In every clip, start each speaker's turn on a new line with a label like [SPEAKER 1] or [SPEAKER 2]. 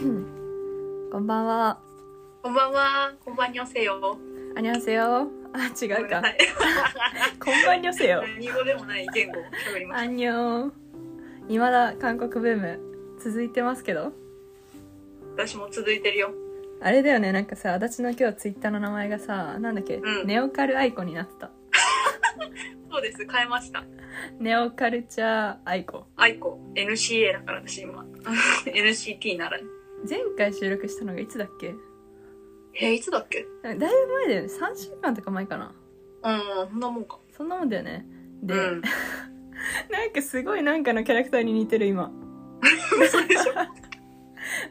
[SPEAKER 1] こんばんは。
[SPEAKER 2] こんばんは。こんばんにょせよ。
[SPEAKER 1] あにゃせよ。あ、違うか。こんばんにょせよ。
[SPEAKER 2] 何語でもない言語を喋りまし
[SPEAKER 1] あんにょー。未だ韓国ブーム続いてますけど。
[SPEAKER 2] た。私も続いてるよ。
[SPEAKER 1] あれだよね、なんかさ、足立の今日ツイッターの名前がさ、なんだっけ、
[SPEAKER 2] うん
[SPEAKER 1] ネオカルアイコになってた。
[SPEAKER 2] そうです。変えました。
[SPEAKER 1] ネオカルチャーアイコ。
[SPEAKER 2] アイコ。NCA だから私今。NCT なら。
[SPEAKER 1] 前回収録したのがいつだっけ？
[SPEAKER 2] えー、いつだっけ？
[SPEAKER 1] だいぶ前だよね。3週間とか前かな。
[SPEAKER 2] うん、そんなもんか。
[SPEAKER 1] そんなもんだよね。で、
[SPEAKER 2] うん。
[SPEAKER 1] なんかすごいなんかのキャラクターに似てる今。
[SPEAKER 2] 嘘でしょ？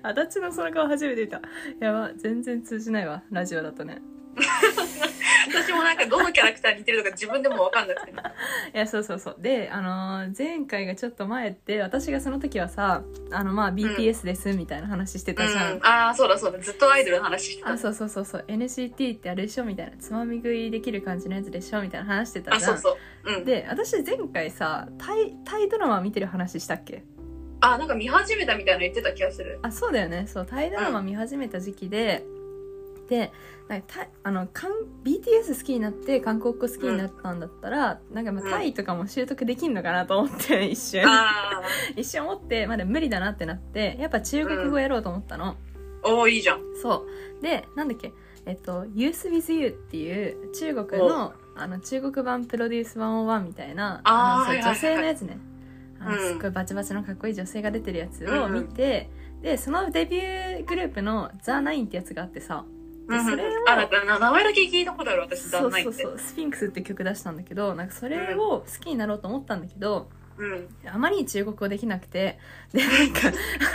[SPEAKER 1] 足立のその顔初めて見た。やば、全然通じないわ。ラジオだとね。
[SPEAKER 2] 私もなんかどのキャラクターに似てるとか自分でもわかんなくて。
[SPEAKER 1] いや、そうそうそう。で、あのー前回がちょっと前って、私がその時はさ、あの、まあ、BTS です、みたいな話して
[SPEAKER 2] う
[SPEAKER 1] たじゃん。
[SPEAKER 2] ん。ああ、そうだそうだ。ずっとアイドルの話してた。
[SPEAKER 1] あ、そうそうそうそう。NCT ってあれでしょみたいな。つまみ食いできる感じのやつでしょみたいな話してた
[SPEAKER 2] あ、
[SPEAKER 1] じゃん。
[SPEAKER 2] そうそう。うん。
[SPEAKER 1] で、私前回さ、タイ、タイドラマ見てる話したっけ？
[SPEAKER 2] あ、なんか見始めたみたいなの言ってた気がする。
[SPEAKER 1] あ、そうだよね。そう、タイドラマ見始めた時期で、で、なんかあのかん BTS 好きになって韓国語好きになったんだったら、なんかまあ
[SPEAKER 2] うん
[SPEAKER 1] タイとかも習得できんのかなと思って、一瞬。
[SPEAKER 2] あ
[SPEAKER 1] 一瞬思って、まだ無理だなってなって、やっぱ中国語やろうと思ったの。
[SPEAKER 2] あ、おーいいじゃん。
[SPEAKER 1] そう。で、なんだっけ、えっと、Youth with You っていう中国の、あの、中国版プロデュース101みたいな、
[SPEAKER 2] あーはいはいはい
[SPEAKER 1] 女性のやつね。あの
[SPEAKER 2] うん
[SPEAKER 1] すっごいバチバチのかっこいい女性が出てるやつを見て、で、そのデビューグループの The9 ってやつがあってさ、で
[SPEAKER 2] うん
[SPEAKER 1] それを
[SPEAKER 2] あ、なんかな名前だけ聞いたことある私、
[SPEAKER 1] そう。そうそう、スフィンクスって曲出したんだけど、なんかそれを好きになろうと思ったんだけど、
[SPEAKER 2] うん。
[SPEAKER 1] あまりに中国語できなくて、で、なんか、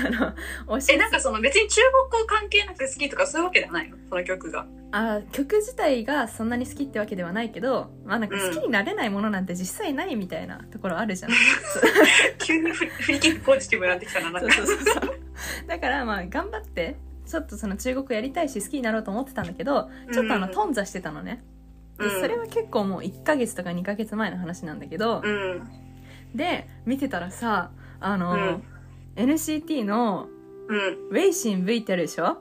[SPEAKER 1] あの、教
[SPEAKER 2] え、なんかその別に中国語関係なくて好きとかそういうわけじゃないの？その曲が。
[SPEAKER 1] あ曲自体がそんなに好きってわけではないけど、まあなんか好きになれないものなんて実際ないみたいなところあるじゃん。
[SPEAKER 2] 急に振り切ってポジティブになってきたな、なん
[SPEAKER 1] そう
[SPEAKER 2] か。
[SPEAKER 1] そうそうそう。だからまあ頑張って、ちょっとその中国語やりたいし好きになろうと思ってたんだけど、ちょっとあの、
[SPEAKER 2] うん
[SPEAKER 1] 頓挫してたのね。で、
[SPEAKER 2] うん
[SPEAKER 1] それは結構もう1ヶ月とか2ヶ月前の話なんだけど、
[SPEAKER 2] うん。
[SPEAKER 1] で、見てたらさ、あの、
[SPEAKER 2] うん
[SPEAKER 1] NCT の
[SPEAKER 2] うん。
[SPEAKER 1] ウェイシン V ってあるでしょ、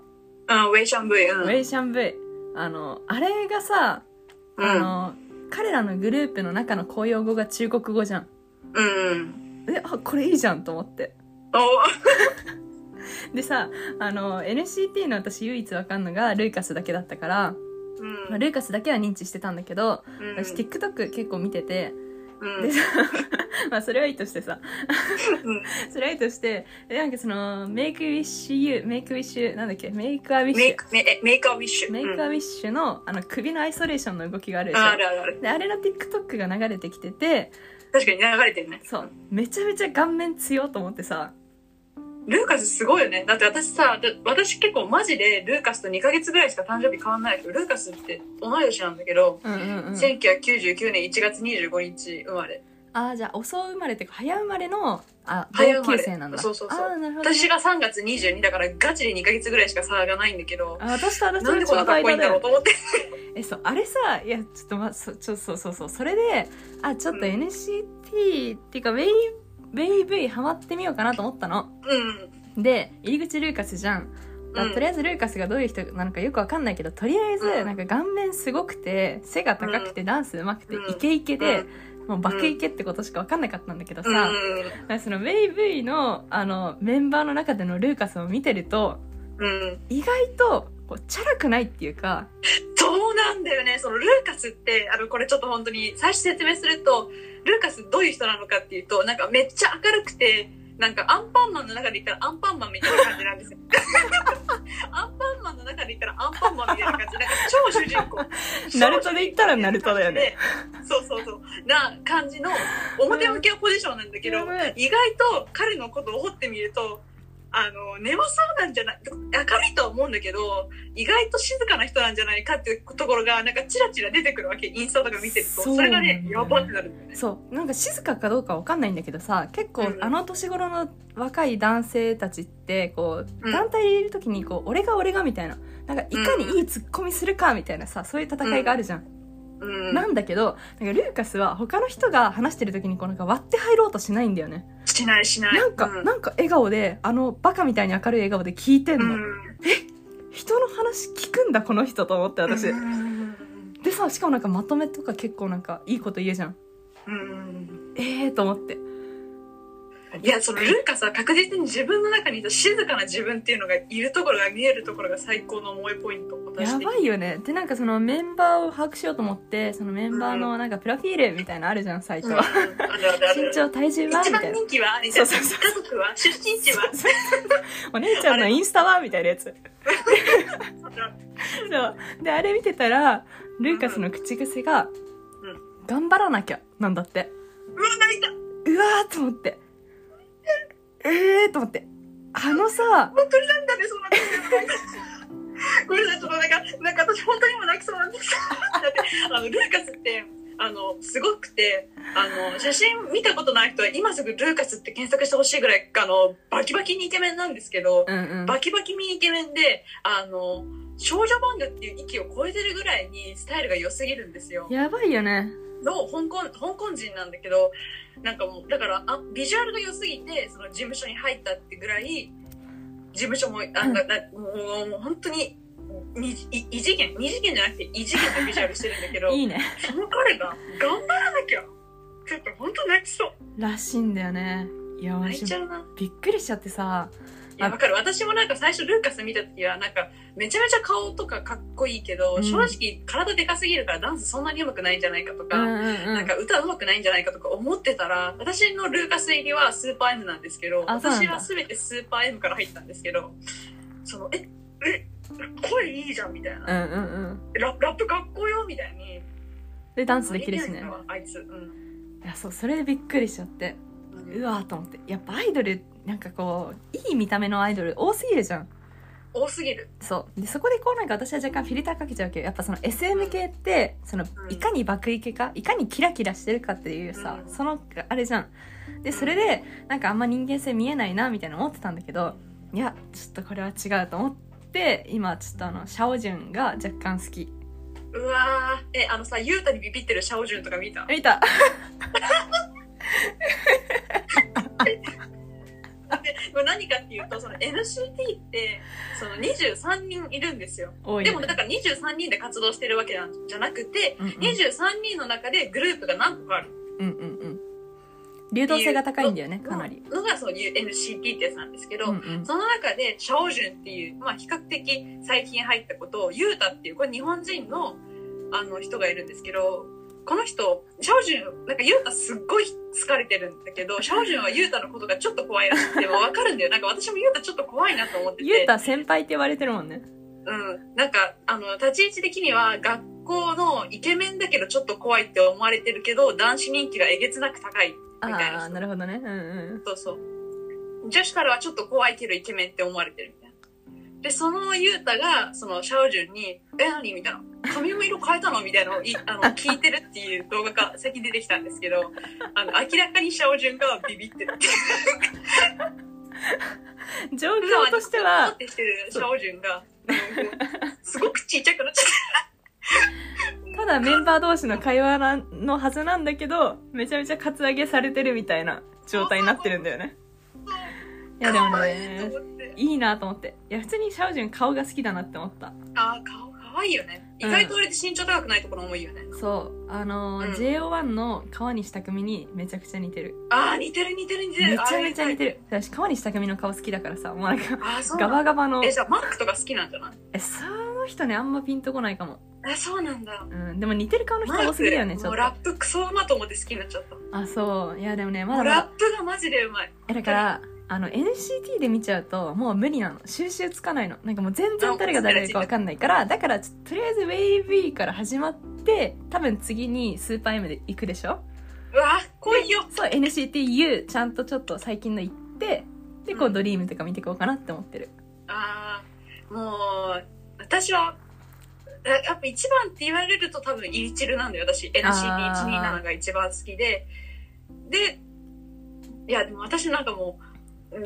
[SPEAKER 2] うん、ウェイシャン V。うん。
[SPEAKER 1] ウェイシャン V。あの、あれがさ、
[SPEAKER 2] うん
[SPEAKER 1] あの、彼らのグループの中の公用語が中国語じゃん。
[SPEAKER 2] うん。
[SPEAKER 1] え、あ、これいいじゃんと思って。
[SPEAKER 2] お
[SPEAKER 1] でさ、あの、NCT の私唯一わかんのがルーカスだけだったから、
[SPEAKER 2] うん。
[SPEAKER 1] まあ、ルーカスだけは認知してたんだけど、
[SPEAKER 2] うん
[SPEAKER 1] 私 TikTok 結構見てて、
[SPEAKER 2] うん
[SPEAKER 1] でさ、まあそれはいいとしてさ、
[SPEAKER 2] うん
[SPEAKER 1] それはいいとして、でなんかその、 Make Wish You、Make Wish、なんだっけ、 Make A Wish。Make、
[SPEAKER 2] メえ
[SPEAKER 1] Make A Wish。Make A
[SPEAKER 2] うん
[SPEAKER 1] Wish の、あの、首のアイソレーションの動きがあるでしょ。
[SPEAKER 2] ああるあるある。
[SPEAKER 1] で、あれの TikTok が流れてきてて、
[SPEAKER 2] 確かに流れてるね。
[SPEAKER 1] そう、めちゃめちゃ顔面強いと思ってさ、
[SPEAKER 2] ルーカスすごいよね。だって私さ、だ私結構マジでルーカスと2ヶ月ぐらいしか誕生日変わんないけど、ルーカスって同い年なんだけど、
[SPEAKER 1] うんうんうん。
[SPEAKER 2] 1999年1月25日生まれ。
[SPEAKER 1] ああ、じゃあ遅生まれっていうか、早生まれの、あ、同級生なんだ。
[SPEAKER 2] そうそうそう
[SPEAKER 1] ね、
[SPEAKER 2] 私が3月22だからガチで2ヶ月ぐらいしか差がないんだけど、
[SPEAKER 1] あ私と私
[SPEAKER 2] なんでこんなかっこいいんだろうと思って。
[SPEAKER 1] え、そう、あれさ、いや、ちょっとま、そ、ちょ、そうそうそう、それで、あ、ちょっと
[SPEAKER 2] うん
[SPEAKER 1] NCT っていうか、ウェイ、ウェイ V ハマってみようかなと思ったの。
[SPEAKER 2] うん。
[SPEAKER 1] で、入り口ルーカスじゃん。とりあえずルーカスがどういう人なのかよくわかんないけど、とりあえず、
[SPEAKER 2] うん
[SPEAKER 1] なんか顔面すごくて、背が高くて、ダンス上手くて、
[SPEAKER 2] うん
[SPEAKER 1] イケイケで、もう爆イケってことしかわかんなかったんだけどさ、
[SPEAKER 2] う
[SPEAKER 1] そのウェイ V の、あの、メンバーの中でのルーカスを見てると、
[SPEAKER 2] うん。
[SPEAKER 1] 意外と、こう、チャラくないっていうか、
[SPEAKER 2] そうなんだよね。そのルーカスって、あの、これちょっと本当に最初説明すると、ルーカスどういう人なのかっていうと、なんかめっちゃ明るくて、なんかアンパンマンの中で言ったらアンパンマンみたいな感じなんですよ。アンパンマンの中で言ったらアンパンマンみたいな感じ。なんか超主人公。
[SPEAKER 1] ナルトで言ったらナルトだよね。
[SPEAKER 2] そうそうそう。な感じの表向きはポジションなんだけど
[SPEAKER 1] やばい、
[SPEAKER 2] 意外と彼のことを掘ってみると、あの、眠そうなんじゃない、明るいとは思うんだけど、意外と静かな人なんじゃないかっていうところが、なんかチラチラ出てくるわけ、インスタとか見てると。
[SPEAKER 1] そ
[SPEAKER 2] れがね、やばってなるんだよね。
[SPEAKER 1] そうなんか静かかどうかわかんないんだけどさ結構
[SPEAKER 2] うん
[SPEAKER 1] あの年頃の若い男性たちってこう
[SPEAKER 2] うん
[SPEAKER 1] 団体でいる時にこう俺が俺がみたいななんかいかにいいツッコミするかみたいなさそういう戦いがあるじゃん、
[SPEAKER 2] うん。
[SPEAKER 1] なんだけどなんかルーカスは他の人が話してる時にこうなんか割って入ろうとしないんだよね
[SPEAKER 2] しないしない。
[SPEAKER 1] なんか、
[SPEAKER 2] うん
[SPEAKER 1] なんか笑顔で、あの、バカみたいに明るい笑顔で聞いてんの。
[SPEAKER 2] うん。
[SPEAKER 1] 人の話聞くんだ、この人と思って、私。
[SPEAKER 2] うん
[SPEAKER 1] でさ、しかもなんかまとめとか結構なんかいいこと言うじゃん。
[SPEAKER 2] うん。
[SPEAKER 1] ええー、と思って。
[SPEAKER 2] いや、そのルーカスは確実に自分の中にいた静かな自分っていうのがいるところが見えるところが最高の萌えポイント。私
[SPEAKER 1] やばいよね。で、なんかそのメンバーを把握しようと思って、そのメンバーのなんかプロフィールみたいなのあるじゃん、サイト。
[SPEAKER 2] うん、
[SPEAKER 1] 身長、体重は？
[SPEAKER 2] 一
[SPEAKER 1] みたいな。
[SPEAKER 2] 番人気は？みたいな
[SPEAKER 1] そうそうそう
[SPEAKER 2] 家族は？出身地は？
[SPEAKER 1] お姉ちゃんのインスタは？みたいなやつ。そう。で、あれ見てたら、ルーカスの口癖が、頑張らなきゃ、なんだって。
[SPEAKER 2] うわ、泣いた
[SPEAKER 1] うわーと思って。えーと思って。あのさ、
[SPEAKER 2] 本当になんだね、そうなんでごめんなさい、ちょっとなんか、なんか私本当に今泣きそうなんですだって、あの、ルーカスって、あの、すごくて、あの、写真見たことない人は今すぐルーカスって検索してほしいぐらい、あの、バキバキにイケメンなんですけど、
[SPEAKER 1] うんうん。
[SPEAKER 2] バキバキにイケメンで、あの、少女漫画っていう域を超えてるぐらいにスタイルが良すぎるんですよ。
[SPEAKER 1] やばいよね。
[SPEAKER 2] の香港、香港人なんだけど、なんかもう、だから、あ、ビジュアルが良すぎて、その事務所に入ったってぐらい、事務所も、あ、な、な、もう、もう本当に、にい異次元、二次元じゃなくて異次元のビジュアルしてるんだけど、
[SPEAKER 1] いいね。
[SPEAKER 2] その彼が頑張らなきゃ。ちょっと本当泣きそう。
[SPEAKER 1] らしいんだよね。いや、私
[SPEAKER 2] 泣いちゃうな。
[SPEAKER 1] びっくりしちゃってさ、
[SPEAKER 2] いや、わかる。私もなんか最初ルーカス見た時は、なんか、めちゃめちゃ顔とかかっこいいけど、
[SPEAKER 1] うん
[SPEAKER 2] 正直体でかすぎるからダンスそんなに上手くないんじゃないかとか、
[SPEAKER 1] うんうんうん。
[SPEAKER 2] なんか歌上手くないんじゃないかとか思ってたら、私のルーカス入りはスーパー M なんですけど、私は全てスーパー M から入ったんですけど、その、え、え、声いいじゃんみたいな。
[SPEAKER 1] うんうんうん。
[SPEAKER 2] ララップかっこよみたいに。
[SPEAKER 1] で、ダンスできるしね
[SPEAKER 2] あいつ。うん。
[SPEAKER 1] いや、そう、それでびっくりしちゃって。
[SPEAKER 2] うん
[SPEAKER 1] うわーと思って。やっぱアイドル、なんかこう、いい見た目のアイドル多すぎるじゃん。
[SPEAKER 2] 多すぎる。
[SPEAKER 1] そう。で、そこでこうなんか私は若干フィルターかけちゃうけど、やっぱその SM 系って、その
[SPEAKER 2] う、ん
[SPEAKER 1] いかに爆イケか、いかにキラキラしてるかっていうさ、
[SPEAKER 2] うん
[SPEAKER 1] その、あれじゃん。で、それで、なんかあんま人間性見えないな、みたいな思ってたんだけど、いや、ちょっとこれは違うと思って、今ちょっとあの、シャオジュンが若干好き。
[SPEAKER 2] うわー。え、あのさ、ユータにビビってるシャオジュンとか見た？
[SPEAKER 1] 見た
[SPEAKER 2] 何かっていうと、その NCT って、その23人いるんですよ。
[SPEAKER 1] ね。
[SPEAKER 2] でもだから23人で活動してるわけじゃなくて、
[SPEAKER 1] うんうん、
[SPEAKER 2] 23人の中でグループが何個かある
[SPEAKER 1] うんうんうん。流動性が高いんだよね、かなり。
[SPEAKER 2] のがそういう NCT ってやつなんですけど、
[SPEAKER 1] うんうん。
[SPEAKER 2] その中でシャオジュンっていう、まあ比較的最近入ったことを、ユータっていう、これ日本人のあの人がいるんですけど、この人、シャオジュン、なんかユータすっごい好かれてるんだけど、シャオジュンはユータのことがちょっと怖いらしくて、わかるんだよ。なんか私もユータちょっと怖いなと思ってて。
[SPEAKER 1] ゆうた先輩って言われてるもんね。
[SPEAKER 2] うん。なんか、あの、立ち位置的には学校のイケメンだけどちょっと怖いって思われてるけど、男子人気がえげつなく高い。みたいな
[SPEAKER 1] ああ、なるほどね。うんうん。
[SPEAKER 2] そうそう。女子からはちょっと怖いけどイケメンって思われてるみたいな。で、そのユータが、そのシャオジュンに、え、何？みたいな。髪の色変えたのみたいなのをいあの聞いてるっていう動画が最近出てきたんですけど、あの、明らかにシャオジュンがビビってるっていう。
[SPEAKER 1] 状況としては
[SPEAKER 2] っ、てしてるシャオジュンが、うんすごくちっちゃくなっちゃった
[SPEAKER 1] だメンバー同士の会話なのはずなんだけど、めちゃめちゃカツアゲされてるみたいな状態になってるんだよね。いやでもね。いいなと思って。いや、普通にシャオジュン顔が好きだなって思った。
[SPEAKER 2] あー、顔可愛いよね。意外と俺って身長高くないところもいいよね。
[SPEAKER 1] そう。あのー
[SPEAKER 2] うん
[SPEAKER 1] JO1 の川西匠にめちゃくちゃ似てる。
[SPEAKER 2] あー、似てる似てる似てる。
[SPEAKER 1] めちゃめちゃ似て
[SPEAKER 2] る。
[SPEAKER 1] る。私、川西匠の顔好きだからさ、もうなんか、
[SPEAKER 2] あー、そう
[SPEAKER 1] ガ
[SPEAKER 2] なんだ。
[SPEAKER 1] バガバの。
[SPEAKER 2] え、じゃあマックとか好きなんじゃない？
[SPEAKER 1] え、その人ね、あんまピンとこないかも。
[SPEAKER 2] え、そうなんだ。
[SPEAKER 1] うん。でも似てる顔の人多すぎだよね、ちょっ
[SPEAKER 2] もうラップクソうまと思って好きになっちゃった。
[SPEAKER 1] あ、そう。いや、でもね、まだまだ
[SPEAKER 2] ップがマジでうまい。
[SPEAKER 1] えだからあの NCT で見ちゃうともう無理なの。収集つかないの。なんかもう全然誰が誰か分かんないから。だからとりあえず WAVE から始まって多分次にスーパー M で行くでしょ？
[SPEAKER 2] うわ、来いよ。
[SPEAKER 1] そう NCTU ちゃんとちょっと最近の行ってでこ
[SPEAKER 2] う
[SPEAKER 1] うん。ドリームとか見ていこうかなって思ってる。
[SPEAKER 2] あー、もう、私は、えやっぱ一番って言われると多分イリチルなんだよ、私。NCT127 が一番好きで。で、いや、でも私なんかもう、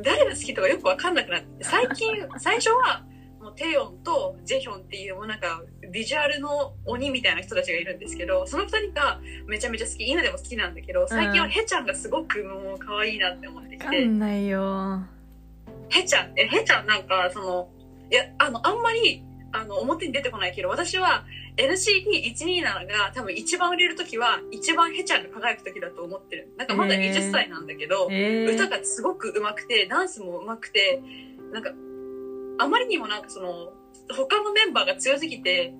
[SPEAKER 2] 誰が好きとかよくわかんなくなって、最近、最初は、もうテヨンとジェヒョンっていうもうなんかビジュアルの鬼みたいな人たちがいるんですけどその二人がめちゃめちゃ好き。今でも好きなんだけど最近はヘちゃんがすごくもう可愛いなって思ってき
[SPEAKER 1] わか
[SPEAKER 2] て
[SPEAKER 1] んないよ。
[SPEAKER 2] ヘちゃんえヘちゃんなんかそのいやあのあんまりあの表に出てこないけど私は NCT127 が多分一番売れる時は一番ヘちゃんが輝く時だと思ってる。なんかまだ
[SPEAKER 1] へー。
[SPEAKER 2] 20歳なんだけど、
[SPEAKER 1] えー、
[SPEAKER 2] 歌がすごく上手くてダンスも上手くてなんかあまりにもなんかその他のメンバーが強すぎて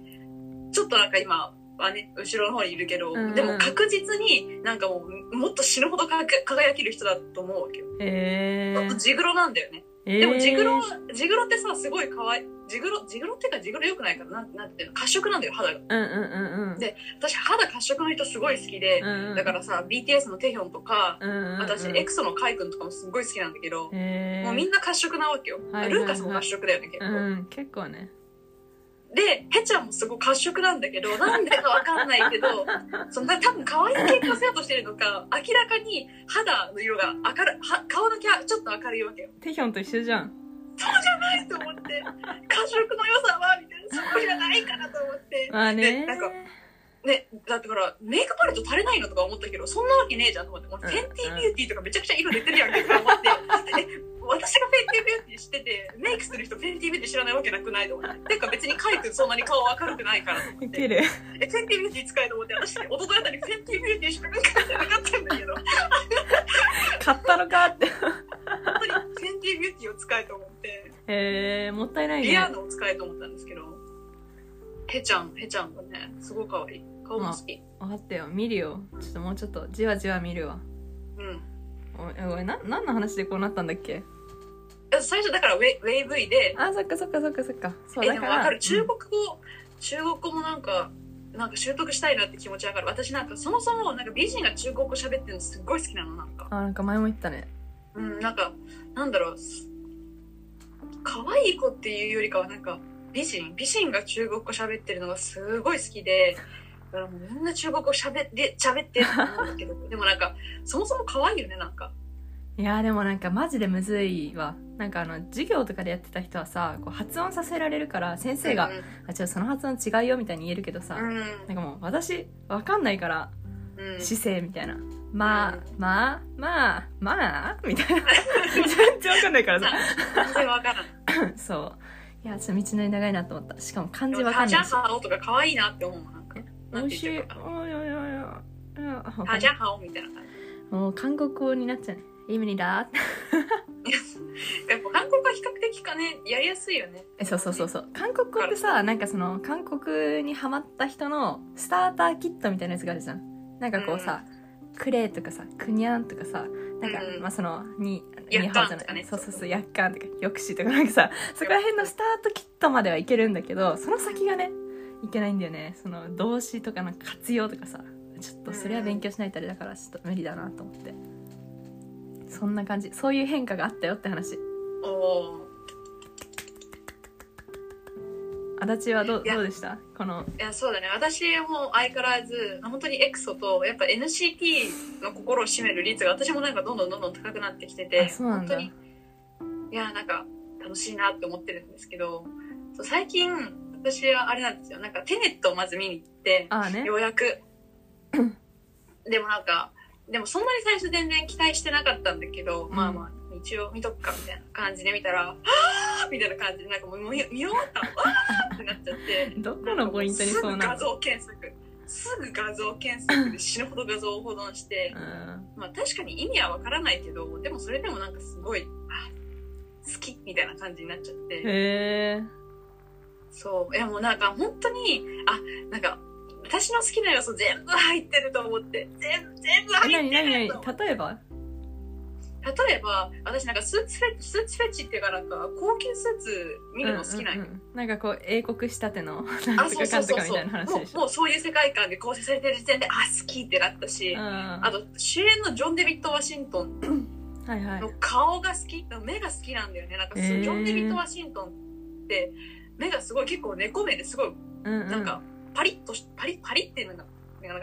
[SPEAKER 2] ちょっとなんか今はね後ろの方にいるけど、でも確実になんかもうもっと死ぬほど輝ける人だと思うわけよ。
[SPEAKER 1] えー、
[SPEAKER 2] ジグロなんだよね。
[SPEAKER 1] えー、
[SPEAKER 2] でもジグロ、ジグロってさすごい可愛いジグロジグロっていうかジグロ良くないからなんなんていうの褐色なんだよ肌が。
[SPEAKER 1] うんうんうんうん。
[SPEAKER 2] で私肌褐色の人すごい好きで、
[SPEAKER 1] うんうん。
[SPEAKER 2] だからさ BTS のテヒョンとか、
[SPEAKER 1] うんうんうん、
[SPEAKER 2] 私、エクソのカイ君とかもすごい好きなんだけど、
[SPEAKER 1] えー、
[SPEAKER 2] もうみんな褐色なわけよ。
[SPEAKER 1] はいはいはい。
[SPEAKER 2] ルーカスも褐色だよね、結構。
[SPEAKER 1] うん結構ね
[SPEAKER 2] で、ヘちゃんもすごい褐色なんだけど、なんでかわかんないけど、その多分可愛い系化せようとしてるのか、明らかに肌の色が明るは顔のキャちょっと明るいわけよ。
[SPEAKER 1] テヒョンと一緒じゃん。
[SPEAKER 2] そうじゃないと思って、褐色の良さは、みたいな、そこじゃないかなと思って。
[SPEAKER 1] まあね
[SPEAKER 2] でなんかね、だってほら、メイクパレット足りないのとか思ったけど、そんなわけねえじゃんと思って、もう
[SPEAKER 1] うん
[SPEAKER 2] フェンティビューティーとかめちゃくちゃ色出てるやんけとか思って、え、私が Fenty Beauty してて、メイクする人 Fenty Beauty 知らないわけなくないと思って。てか別にカイ君そんなに顔明るくないからと思って。え、 Fenty Beauty 使えと思って、私、一昨日あたり Fenty Beauty しか使ってなかったんだけど、
[SPEAKER 1] 買ったのかって。
[SPEAKER 2] 本当に Fenty Beauty を使えと思って、
[SPEAKER 1] えー、もったいないね。
[SPEAKER 2] リアードを使えと思ったんですけど、ヘちゃん、ヘちゃんがね、すごい可愛い。顔も好き。
[SPEAKER 1] 分かったよ。見るよ。ちょっともうちょっとじわじわ見るわ。
[SPEAKER 2] うん。
[SPEAKER 1] おいおいな何の話でこうなったんだっけ？
[SPEAKER 2] 最初だからウェイウェイ V で、
[SPEAKER 1] あそっかそっかそっかそっかそう
[SPEAKER 2] え、
[SPEAKER 1] だから
[SPEAKER 2] でもわかる。中
[SPEAKER 1] うん
[SPEAKER 2] 国語、中国語もなんか、なんか習得したいなって気持ちわかる。私なんかそもそもなんか美人が中国語喋ってるのすっごい好きなの、なんか。
[SPEAKER 1] あなんか前も言ったね
[SPEAKER 2] うん、なんか、なんだろう。す可愛い子っていうよりかはなんか、美人美人が中国語喋ってるのがすごい好きで、だからもうみんな中国語喋って、喋ってると思うんだけど、でもなんか、そもそも可愛いよね、なんか。
[SPEAKER 1] いやーでもなんかマジでむずいわ。なんかあの授業とかでやってた人はさこう発音させられるから先生が「あちょその発音違うよ」みたいに言えるけどさ、
[SPEAKER 2] うん、
[SPEAKER 1] なんかもう私わかんないから
[SPEAKER 2] うん。うん。
[SPEAKER 1] 姿勢みたいな「まあ
[SPEAKER 2] うん。
[SPEAKER 1] まあまあまあ」みたいな。全然わかんないからさ。
[SPEAKER 2] 全然わからん。
[SPEAKER 1] そう。いやちょっと道のり長いなと思った。しかも漢字わかんないし。
[SPEAKER 2] ハオとか可愛いなって思うなんか。
[SPEAKER 1] 美味しい。おいおいおいおい。
[SPEAKER 2] タジャンハオみたいな感じ。
[SPEAKER 1] もう韓国語になっちゃう。ね意味にだ。
[SPEAKER 2] やっぱ韓国は比較的かね、やりやすいよね。
[SPEAKER 1] えそうそうそうそう。韓国語ってさなんかその韓国にハマった人のスターターキットみたいなやつがあるじゃん。なんかこうさ、クレーとかさクニャンとかさなんか、
[SPEAKER 2] うん。
[SPEAKER 1] まあそのに
[SPEAKER 2] ヤッカン
[SPEAKER 1] ニハオじゃない。
[SPEAKER 2] とかね。
[SPEAKER 1] そうそうそうヤッカンとかヨクシとかなんかさそこら辺のスタートキットまではいけるんだけどその先がねいけないんだよね。その動詞とかの活用とかさちょっとそれは勉強しないとあれだからちょっと無理だなと思ってそんな感じ。そういう変化があったよって話。
[SPEAKER 2] おー
[SPEAKER 1] 足立はどどうでした？この。
[SPEAKER 2] いや、そうだね。私も相変わらず、本当にエクソと、やっぱ NCT の心を占める率が私もなんかどんどんどんどん高くなってきてて、本当に、いや、なんか楽しいなって思ってるんですけど、そう最近、私はあれなんですよ。なんかテネットをまず見に行って、
[SPEAKER 1] ね。
[SPEAKER 2] ようやく。でもなんか、でもそんなに最初全然期待してなかったんだけど、
[SPEAKER 1] ん。
[SPEAKER 2] まあまあ、一応見とくかみたいな感じで見たら、はぁーみたいな感じで、なんかもう見見終わった。わーってなっちゃって、
[SPEAKER 1] どこのポイントにそうなの？
[SPEAKER 2] すぐ画像検索。すぐ画像検索で死ぬほど画像を保存して、
[SPEAKER 1] うん。
[SPEAKER 2] まあ確かに意味はわからないけど、でもそれでもなんかすごい、あ、好きみたいな感じになっちゃって。
[SPEAKER 1] へえ
[SPEAKER 2] そう。いやもうなんか本当に、あ、なんか、私の好きな要素全部入ってると思って。全部、全部
[SPEAKER 1] え
[SPEAKER 2] 入ってると思
[SPEAKER 1] 例えば？
[SPEAKER 2] 例えば、私なんかスーツフェスーツフェチっていうかなんか、高級スーツ見るの好きなんよ。
[SPEAKER 1] うんうんうん。なんかこう英国仕立ての
[SPEAKER 2] あ、
[SPEAKER 1] なんと
[SPEAKER 2] そうそ
[SPEAKER 1] かかんとかみたいな話でし
[SPEAKER 2] もう。もうそういう世界観で構成されてる時点で、あ、好きってなったし、
[SPEAKER 1] ょうん
[SPEAKER 2] あと、主演のジョン・デビッド・ワシントンの顔が好き、目が好きなんだよね。なんか、ジョン・デビッド・ワシントンって、目がすごい結構猫目ですごい、
[SPEAKER 1] うんうん。
[SPEAKER 2] なんか、パリッとし、パリッ、パリってなんか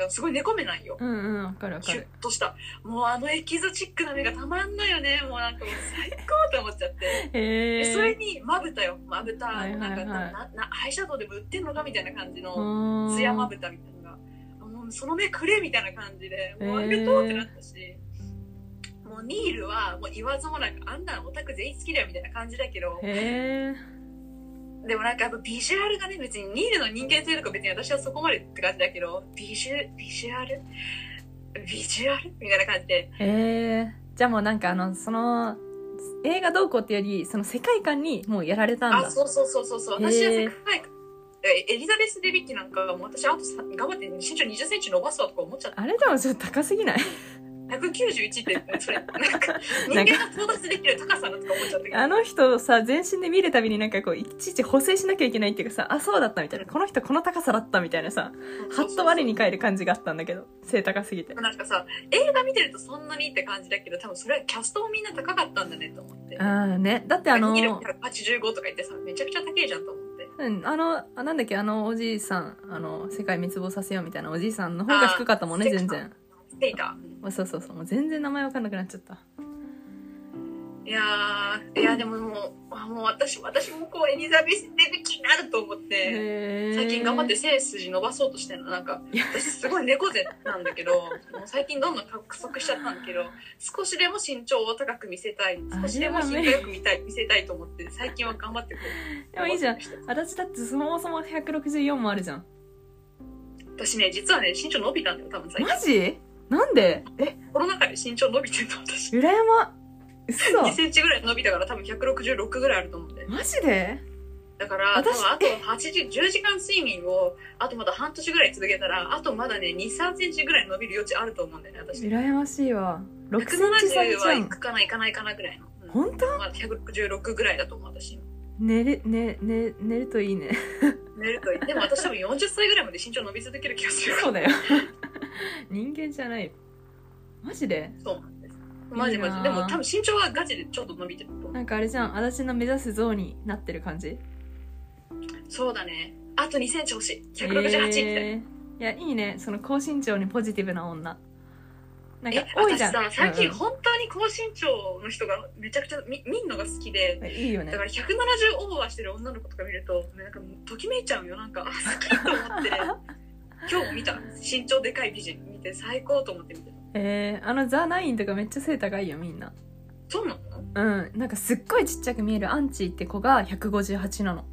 [SPEAKER 2] すごい猫目なんよ。
[SPEAKER 1] うんうんわかるわか
[SPEAKER 2] シュッ
[SPEAKER 1] る
[SPEAKER 2] とした。もうあのエキゾチックな目がたまんないよね。もうなんかもう最高と思っちゃって。
[SPEAKER 1] へえ
[SPEAKER 2] でそれに、まぶたよまぶた、
[SPEAKER 1] はいはいはい。
[SPEAKER 2] なんかななアイシャドウでも売ってんのかみたいな感じの
[SPEAKER 1] うん
[SPEAKER 2] ツヤまぶたみたいな。のがあもうその目くれみたいな感じでもうありがとうってなったし、もうニールはもう言わずもなくあんなのオタク全員好きだよみたいな感じだけど
[SPEAKER 1] へえ
[SPEAKER 2] でもなんかやっぱビジュアルがね別にニールの人間性とか別に私はそこまでって感じだけどビジュビジュアル？ビジュアル？みたいな感じで。
[SPEAKER 1] へえじゃあもうなんかあのその映画どうこうってよりその世界観にもうやられたんだ。
[SPEAKER 2] あそうそうそうそうそう。私は世界観えエリザベス・デビッキなんかもう私あとさ頑張って身長2 0センチ伸ばすわとか思っちゃった。
[SPEAKER 1] あれでもちょっと高すぎない？
[SPEAKER 2] 191ってそれ。なんか人間が到達できる高さだとか思っちゃったけど。
[SPEAKER 1] あの人さ全身で見るたびになんかこういちいち補正しなきゃいけないっていうかさあそうだったみたいな。この人この高さだったみたいなさはっと我に返る感じがあったんだけど背高すぎて。
[SPEAKER 2] なんかさ映画見てるとそんなにって感じだけど多分それはキャストもみんな高かったんだねと思って。
[SPEAKER 1] ああね。だってあの
[SPEAKER 2] 85とか言ってさめちゃくちゃ高いじゃんと思って。
[SPEAKER 1] うん、あの、あなんだっけ、あのおじいさん、あの、世界滅亡させようみたいなおじいさんの方が低かったもんね、全然。
[SPEAKER 2] ステイタ
[SPEAKER 1] あそうそうそう、もう全然名前わかんなくなっちゃった。
[SPEAKER 2] いやーいやでももうあもう私私もこうエリザベス・デビッキになると思って最近頑張って背筋伸ばそうとしてるの。なんか私すごい猫背なんだけど もう最近どんどん加速しちゃったんだけど少しでも身長を高く見せたい少しでも身長よく見たい見せたいと思って最近は頑張ってこう
[SPEAKER 1] でもいいじゃん。私だってそもそも164もあるじゃん。
[SPEAKER 2] 私ね実はね身長伸びたんだよ多分最近。
[SPEAKER 1] マジ？なんで？え、
[SPEAKER 2] コロナ禍で身長伸びてるの私。
[SPEAKER 1] 裏山嘘。
[SPEAKER 2] 2センチぐらい伸びたから多分166ぐらいあると思うんで。
[SPEAKER 1] マジで？
[SPEAKER 2] だから多
[SPEAKER 1] 私
[SPEAKER 2] 分あと8時10時間睡眠をあとまだ半年ぐらい続けたらあとまだね23センチぐらい伸びる余地あると思うんだよね私。
[SPEAKER 1] 羨ましいわ。6センチ差
[SPEAKER 2] 170
[SPEAKER 1] じゃん。
[SPEAKER 2] はいくかないかないかなぐらいの、うん。
[SPEAKER 1] 本当？
[SPEAKER 2] まあ、166ぐらいだと思う私
[SPEAKER 1] 寝る、寝、寝、寝るといいね。
[SPEAKER 2] 寝るといい。でも私多分40歳ぐらいまで身長伸び続ける気がする。
[SPEAKER 1] そうだよ。人間じゃない。マジで？
[SPEAKER 2] そうなんです。マジマ
[SPEAKER 1] いいな。
[SPEAKER 2] ジでも多分身長はガチでちょっと伸びてると
[SPEAKER 1] なんかあれじゃん、私の目指す像になってる感じ？
[SPEAKER 2] そうだね。あと2センチ欲しい。168って、
[SPEAKER 1] えー。いやいいね。その高身長にポジティブな女なんか
[SPEAKER 2] え
[SPEAKER 1] 多いじゃん。
[SPEAKER 2] 私さ最近
[SPEAKER 1] うん
[SPEAKER 2] 本当に高身長の人がめちゃくちゃ見見んのが好きで
[SPEAKER 1] うんいいよね。
[SPEAKER 2] だから170オーバーしてる女の子とか見るとなんかときめいちゃうよ。なんかあ好きと思って。今日も見た。身長でかい美人見て最高と思って見てた
[SPEAKER 1] えー、あのザ・ナインとかめっちゃ背高いよみんな。
[SPEAKER 2] そうなの？
[SPEAKER 1] うん。なんかすっごいちっちゃく見えるアンチって子が158なの。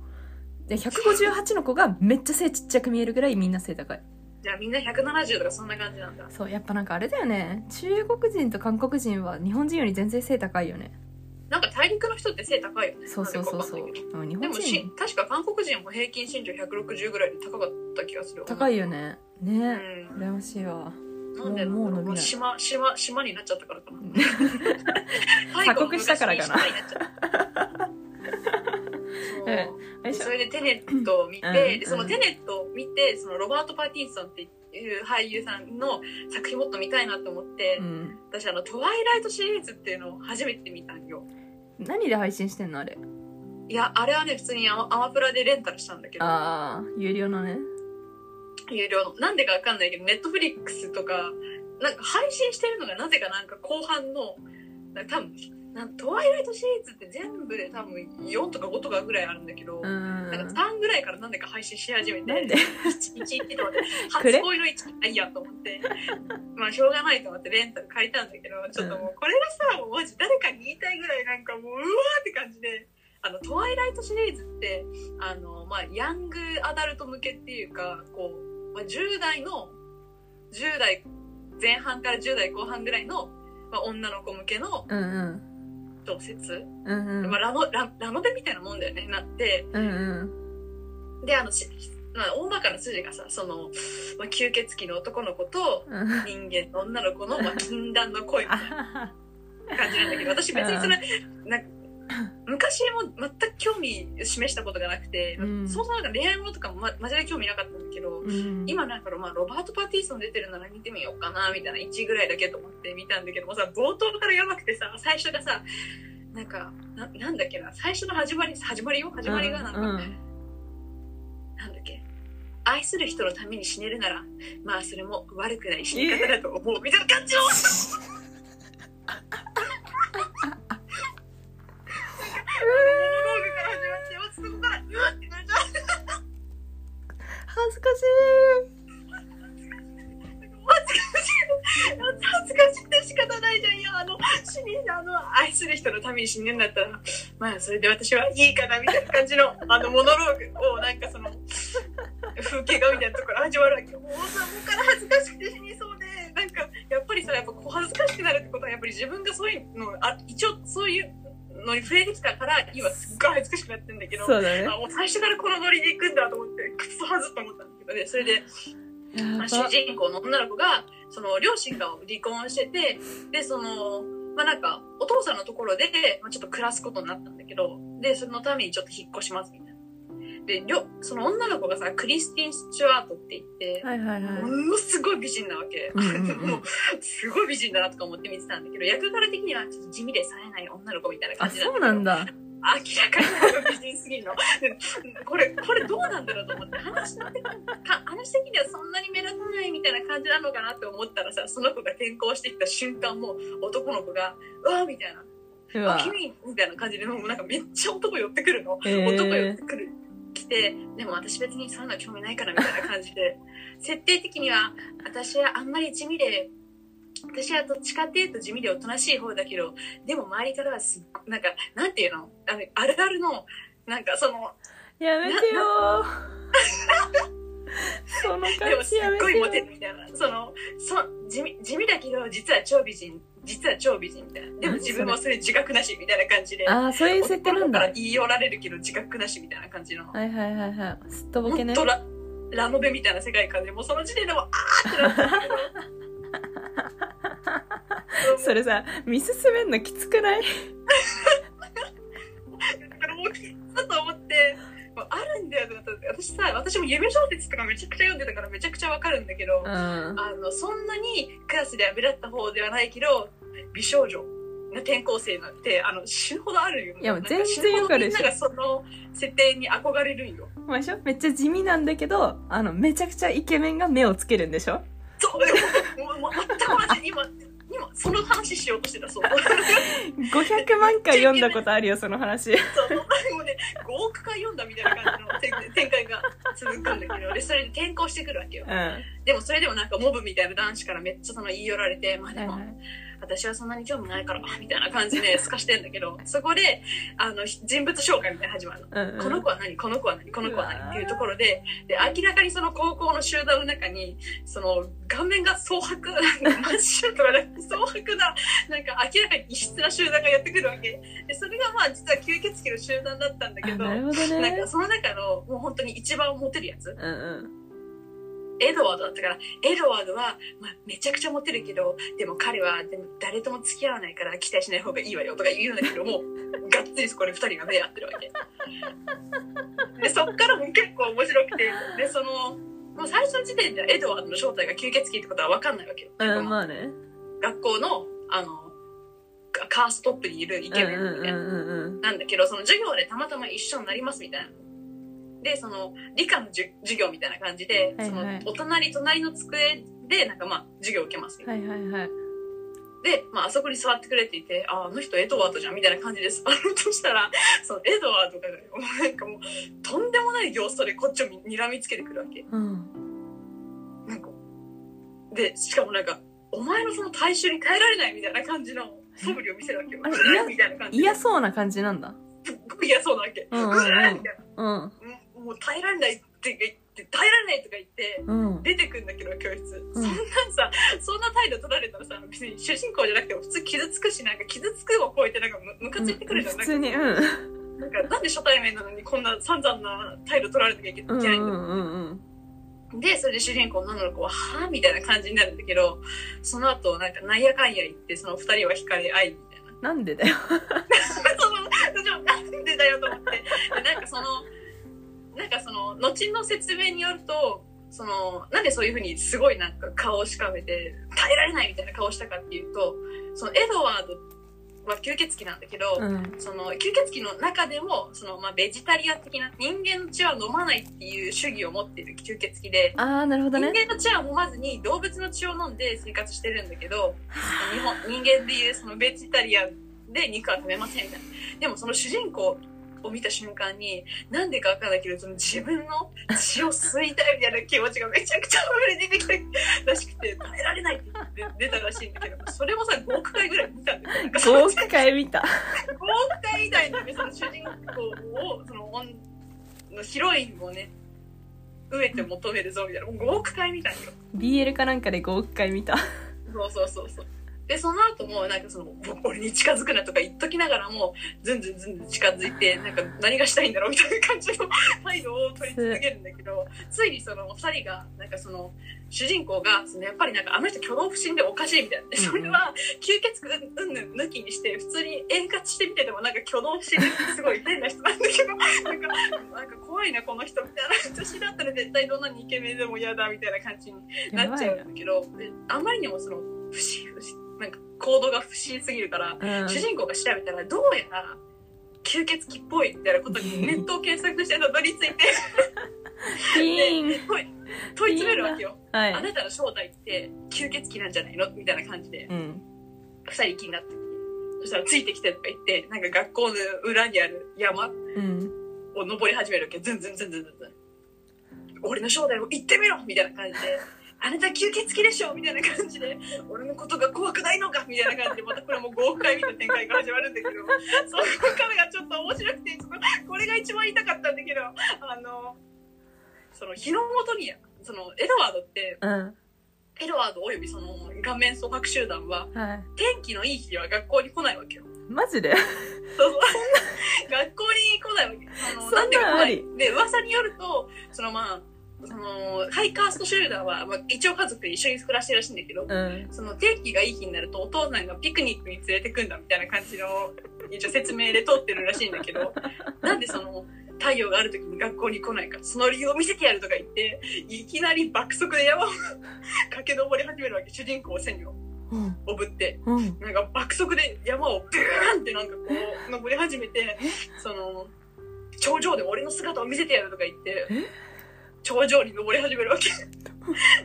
[SPEAKER 1] で158の子がめっちゃ背ちっちゃく見えるぐらいみんな背高い
[SPEAKER 2] じゃあみんな170とかそんな感じなんだ。
[SPEAKER 1] そうやっぱなんかあれだよね。中国人と韓国人は日本人より全然背高いよね。
[SPEAKER 2] なんか大陸の人って背高いよね。
[SPEAKER 1] そうそうそうそう。うん日
[SPEAKER 2] でも確か韓国人も平均身長160ぐらいで高かった気がする
[SPEAKER 1] 高いよね。ね。
[SPEAKER 2] うん。
[SPEAKER 1] 羨ましいわ。
[SPEAKER 2] なんで
[SPEAKER 1] もうもう伸びない。
[SPEAKER 2] 島島島になっちゃったからかな。
[SPEAKER 1] 鎖国したからかな。
[SPEAKER 2] う
[SPEAKER 1] えよいしょ
[SPEAKER 2] それでテネットを見て、
[SPEAKER 1] うん。
[SPEAKER 2] でそのテネットを見てそのロバート・パーティンソンっていう俳優さんの作品もっと見たいなと思って、
[SPEAKER 1] うん。
[SPEAKER 2] 私あの「トワイライト」シリーズっていうのを初めて見たんよ。
[SPEAKER 1] 何で配信してんのあれ？
[SPEAKER 2] いやあれはね普通にアマアマプラでレンタルしたんだけど。
[SPEAKER 1] ああ有料のね。
[SPEAKER 2] 有料の。なんでかわかんないけどネットフリックスとかなんか配信してるのがなぜかなんか後半のなんか多分なんトワイライトシリーズって全部で多分4とか5とかぐらいあるんだけど、
[SPEAKER 1] うん。
[SPEAKER 2] なんか3ぐらいからなんでか配信し始めて
[SPEAKER 1] なんで
[SPEAKER 2] ？1と思って
[SPEAKER 1] くれ？
[SPEAKER 2] 初恋の1ないやと思って。まあしょうがないと思ってレンタル借りたんだけどちょっともうこれがさもうマジ誰かに言いたいぐらいなんかもううわーって感じであのトワイライトシリーズってあの、まあ、ヤングアダルト向けっていうかこう、まあ、10代の10代前半から10代後半ぐらいの、まあ、女の子向けの
[SPEAKER 1] うんうん
[SPEAKER 2] 小説、
[SPEAKER 1] うんうん。
[SPEAKER 2] まあ、ラノララノベみたいなもんだよね。なって
[SPEAKER 1] うんうん。
[SPEAKER 2] であのし、まあ、大まかな筋がさその、まあ、吸血鬼の男の子と
[SPEAKER 1] うん。
[SPEAKER 2] 人間の女の子の、まあ、禁断の恋み
[SPEAKER 1] あ
[SPEAKER 2] たいな感じなんだけど私別にそれなんか昔も全く興味示したことがなくて、
[SPEAKER 1] うん。
[SPEAKER 2] そもそもなんか恋愛ものとかも、ま、マジで興味なかったんだけど、
[SPEAKER 1] うん。
[SPEAKER 2] 今なんか、まあ、ロバート・パティソン出てるなら見てみようかなみたいな1ぐらいだけと思っってたんだけどもさ冒頭からやばくてさ最初がさなんかななんだっけな最初の始まり始まりよ？始まりがなんか、
[SPEAKER 1] うん。
[SPEAKER 2] うん、なんだっけ？愛する人のために死ねるならまあそれも悪くない死に方だと思う。みたいな感じの。恥ずかしい。恥ずかしくて仕方ないじゃん。よ、あの、死に、あの、愛する人のために死ぬんだったら、まあ、それで私はいいかな、みたいな感じの、あの、モノローグを、なんかその、風景画みたいなところ始まるわけ。もうさ、もうから恥ずかしくて死にそうで、なんか、やっぱりさ、やっぱ恥ずかしくなるってことは、やっぱり自分がそういうの、あ一応そういうのに触れてきたから、今すっごい恥ずかしくなってんだけど、
[SPEAKER 1] そうね、
[SPEAKER 2] あもう最初からこのノリで行くんだと思って、くっそはずと思ったんだけどね、それで、まあ、主
[SPEAKER 1] ば。
[SPEAKER 2] 人公の女の子がその両親が離婚しててでそのまあなんかお父さんのところで、まあ、ちょっと暮らすことになったんだけどでそのためにちょっと引っ越しますみたいな。でその女の子がさクリスティン・スチュワートって言って、
[SPEAKER 1] はいはいはい
[SPEAKER 2] ものすごい美人なわけ。
[SPEAKER 1] うんうんうん。
[SPEAKER 2] もうすごい美人だなとか思って見てたんだけど役柄的にはちょっと地味で冽えない女の子みたいな
[SPEAKER 1] あ
[SPEAKER 2] 感じだった
[SPEAKER 1] そうなんだ
[SPEAKER 2] 明らかに美人すぎるの。でこれ、これどうなんだろうと思って、話の的か話的にはそんなに目立たないみたいな感じなのかなって思ったらさ、その子が転校してきた瞬間もう男の子が、うわーみたいな、君みたいな感じで、もうなんかめっちゃ男寄ってくるの。
[SPEAKER 1] えー
[SPEAKER 2] 男寄ってくる。来て、でも私別にそういうの興味ないからみたいな感じで、設定的には私はあんまり地味で、私はどっちかっていうと地味でおとなしい方だけど、でも周りからはすっごなんか、なんていうの？あのあるあるの、なんかその、
[SPEAKER 1] やめてよーその
[SPEAKER 2] で
[SPEAKER 1] 感
[SPEAKER 2] もすっ
[SPEAKER 1] じやめてよ
[SPEAKER 2] ごいモテるみたいな。その、そ地味地味だけど、実は超美人、実は超美人みたいな。でも自分はそれ自覚なしみたいな感じで。
[SPEAKER 1] ああそういう設定なんだ
[SPEAKER 2] から言い寄られるけど自覚なしみたいな感じの。
[SPEAKER 1] はいはいはいすっとぼけね
[SPEAKER 2] ほんとララノベみたいな世界観で、もうその時点でもう、あーってなったんだけど。
[SPEAKER 1] それさ見進めんのきつくない？
[SPEAKER 2] だからもうきつと思って、あるんだよってなった私さ、私も夢小説とかめちゃくちゃ読んでたからめちゃくちゃわかるんだけど、
[SPEAKER 1] うん。
[SPEAKER 2] あの、そんなにクラスでは目立った方ではないけど、美少女の転校生なんて、あの、死ぬほどあるよ。
[SPEAKER 1] いや全然わかるでし
[SPEAKER 2] みんながその設定に憧れるんよ。
[SPEAKER 1] ましょ？めっちゃ地味なんだけどあのめちゃくちゃイケメンが目をつけるんでしょ？
[SPEAKER 2] そう、もうもう全く同じ、今、今、その話しようとしてた、そう。
[SPEAKER 1] 500万回読んだことあるよその話
[SPEAKER 2] そう、もうね、5億回読んだみたいな感じの展展開が続くんだけど、で、それで転校してくるわけよ
[SPEAKER 1] うん。は
[SPEAKER 2] でもそれでもなんかモブみたいな男子からめっちゃその言い寄られて、まあでも、
[SPEAKER 1] いはい
[SPEAKER 2] 私はそんなに興味ないから、みたいな感じで透かしてんだけど、そこで、あの、人物紹介みたいなの始まるの。
[SPEAKER 1] うんうん。
[SPEAKER 2] この子は何？この子は何？この子は何？っていうところで、で、明らかにその高校の集団の中に、その、顔面が蒼白、なんか真っ白とかなくて蒼白な、なんか明らかに異質な集団がやってくるわけ。で、それがまあ実は吸血鬼の集団だったんだけど、
[SPEAKER 1] あなど
[SPEAKER 2] なん
[SPEAKER 1] ね
[SPEAKER 2] かその中のもう本当に一番モテるやつ。
[SPEAKER 1] うんうん
[SPEAKER 2] エドワードだったから、エドワードは、まあ、めちゃくちゃモテるけど、でも彼はでも誰とも付き合わないから期待しない方がいいわよとか言うんだけども、がっつりそこで二人が目合ってるわけ。で、そっからも結構面白くて、で、その、もう最初の時点ではエドワードの正体が吸血鬼ってことは分かんないわけよ。
[SPEAKER 1] うんまあね
[SPEAKER 2] 学校の、あの、カカーストップにいるイケメンみたいな。なんだけど、その授業でたまたま一緒になりますみたいな。で、その理科のじゅ授業みたいな感じで、
[SPEAKER 1] はいはい
[SPEAKER 2] そのお隣隣の机でなんかまあ授業を受けますみたいな。
[SPEAKER 1] はいはいはい
[SPEAKER 2] で、まああそこに座ってくれって言って、あ、あの人エドワードじゃんみたいな感じで座ろうとしたら、そのエドワードがね、もうなんかもうとんでもない形相でこっちをにらみつけてくるわけ。
[SPEAKER 1] うん
[SPEAKER 2] なんか、で、しかもなんか、お前のその体臭に耐えられないみたいな感じの素振りを見せるわけよ。
[SPEAKER 1] あれ
[SPEAKER 2] うわ みたいな感じで。
[SPEAKER 1] 嫌そうな感じなんだ
[SPEAKER 2] すっごく嫌そうなわけ。
[SPEAKER 1] うんうん
[SPEAKER 2] みたいな。
[SPEAKER 1] うん
[SPEAKER 2] もう耐えられないって言って、耐えられないとか言って、
[SPEAKER 1] うん
[SPEAKER 2] 出てくんだけど、教室。
[SPEAKER 1] ん
[SPEAKER 2] そんなんさ、そんな態度取られたらさ、別に主人公じゃなくても普通傷つくし、なんか傷つくを超えてなんかムムカついてくるじゃん。
[SPEAKER 1] 普通にうん
[SPEAKER 2] なんかなんで初対面なのにこんな散々な態度取られなきゃいけ
[SPEAKER 1] うんう
[SPEAKER 2] ないんだ、
[SPEAKER 1] んうんうん
[SPEAKER 2] で、それで主人公の女の子は、はぁみたいな感じになるんだけど、その後、なんか、なんやかんや言って、その二人は惹かれ合い、みたいな。
[SPEAKER 1] なんでだよ
[SPEAKER 2] その、なんでだよと思って。でなんかその、なんかその、後の説明によると、その、なんでそういうふうにすごいなんか顔をしかめて、耐えられないみたいな顔をしたかっていうと、そのエドワードは吸血鬼なんだけど、
[SPEAKER 1] うん。
[SPEAKER 2] その吸血鬼の中でもその、まあ、ベジタリアン的な人間の血は飲まないっていう主義を持っている吸血鬼で、
[SPEAKER 1] ああなるほど
[SPEAKER 2] 人
[SPEAKER 1] ね
[SPEAKER 2] 間の血は飲まずに動物の血を飲んで生活してるんだけど日本人間でいうそのベジタリアンで肉は食べませんみたいな。でもその主人公を見た瞬間に、なんでかわかんないけど、その自分の血を吸いたいみたいな気持ちがめちゃくちゃ溢れ出てきたらしくて、耐えられないって出たらしいんだけど、それもさ、5億回ぐらい見たんだよ。なんかその
[SPEAKER 1] 5億回見た。
[SPEAKER 2] 5億回以内にね、その主人公を、その女のヒロインをね、飢えて求めるぞみたいな、もう5億回見たんよ。
[SPEAKER 1] BL かなんかで5億回見た。
[SPEAKER 2] そうそうそうそう。で、その後も、なんかその、僕俺に近づくなとか言っときながらも、ずんずんずんずん近づいて、なんか何がしたいんだろうみたいな感じの態度を取り続けるんだけど、ついにその二人が、なんかその、主人公が、そのやっぱりなんかあの人挙動不審でおかしいみたいな。でそれは、吸血鬼うんぬん抜きにして、普通に円滑してみててもなんか挙動不審ですごい変な人なんだけど、なんか、なんか怖いなこの人みたいな。私だったら絶対どんなにイケメンでも嫌だみたいな感じになっちゃうんだけど、であまりにもその、不思議、不思議、なんか行動が不思議すぎるから、
[SPEAKER 1] うん。
[SPEAKER 2] 主人公が調べたら、どうやら、吸血鬼っぽいみたいなことにネットを検索してたどり着いて、
[SPEAKER 1] ピーン。
[SPEAKER 2] 問い問い詰めるわけよ。
[SPEAKER 1] はい。
[SPEAKER 2] あなたの正体って吸血鬼なんじゃないの？みたいな感じで、
[SPEAKER 1] うん。
[SPEAKER 2] 二人気になって。そしたらついてきてとか言って、なんか学校の裏にある山
[SPEAKER 1] うん。
[SPEAKER 2] を登り始めるわけ。ズンズンズンズンズンズン。俺の正体を言ってみろみたいな感じで。あなた吸血鬼でしょみたいな感じで、俺のことが怖くないのかみたいな感じで、またこれもう5億回見た展開が始まるんだけど、そこからがちょっと面白くて、これが一番言いたかったんだけど、あの、その日の元に、そのエドワードって、
[SPEAKER 1] うん。
[SPEAKER 2] エドワードおよびその顔面蒼白集団は、
[SPEAKER 1] はい。
[SPEAKER 2] 天気のいい日は学校に来ないわけよ。
[SPEAKER 1] マジで？
[SPEAKER 2] そう。学校に来ないわけ。あの、
[SPEAKER 1] なん
[SPEAKER 2] でか来な
[SPEAKER 1] あり
[SPEAKER 2] い？で、噂によると、そのまあ、その、ハイカースト集団は、まあ、一応家族で一緒に暮らしてるらしいんだけど、
[SPEAKER 1] うん。
[SPEAKER 2] その天気がいい日になるとお父さんがピクニックに連れてくんだみたいな感じの、一応説明で通ってるらしいんだけど、なんでその、太陽がある時に学校に来ないか、その理由を見せてやるとか言って、いきなり爆速で山を駆け上り始めるわけ、主人公を背に
[SPEAKER 1] うん。
[SPEAKER 2] おぶって。
[SPEAKER 1] うん。
[SPEAKER 2] なんか爆速で山をブーンってなんかこう登り始めて、その、頂上で俺の姿を見せてやるとか言って
[SPEAKER 1] え、
[SPEAKER 2] 頂上に登り始めるわけ。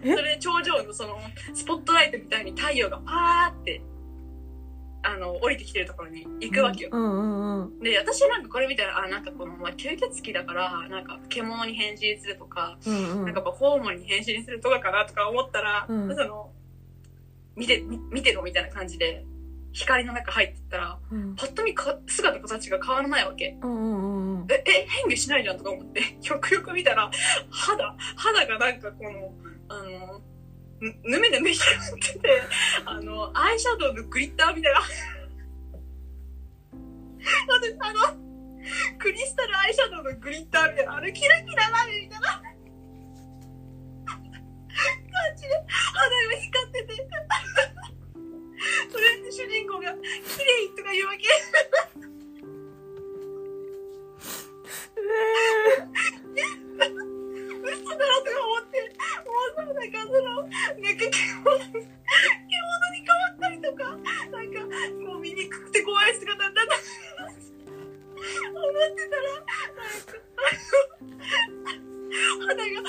[SPEAKER 1] え？
[SPEAKER 2] それで頂上のその、スポットライトみたいに太陽がパーって、あの、降りてきてるところに行くわけよ。で、私なんかこれ見たら、あ、なんかこの、まあ、吸血鬼だから、なんか獣に変身するとか、
[SPEAKER 1] うんうん
[SPEAKER 2] なんか。ホーモンに変身するとかかなとか思ったら、
[SPEAKER 1] うん
[SPEAKER 2] その、見て、み見てろみたいな感じで、光の中入ってったら、
[SPEAKER 1] うん
[SPEAKER 2] ぱっと見か姿形が変わらないわけ。
[SPEAKER 1] うんうんうん。
[SPEAKER 2] え、え、変化しないじゃんとか思って、よくよく見たら、肌、肌がなんかこの、あの、ぬぬめぬめ光ってて、あの、アイシャドウのグリッターみたいな。だってあの、クリスタルアイシャドウのグリッターみたいな、あれキラキラなるみたいな感じで、肌が光ってて、それで主人公が、綺麗とか言うわけ。嘘だろとか思って、もうそうなんかその、なんか獣、獣に変わったりとか、なんか、もう醜くて怖い姿になっ。思ってたら、なんか、肌が、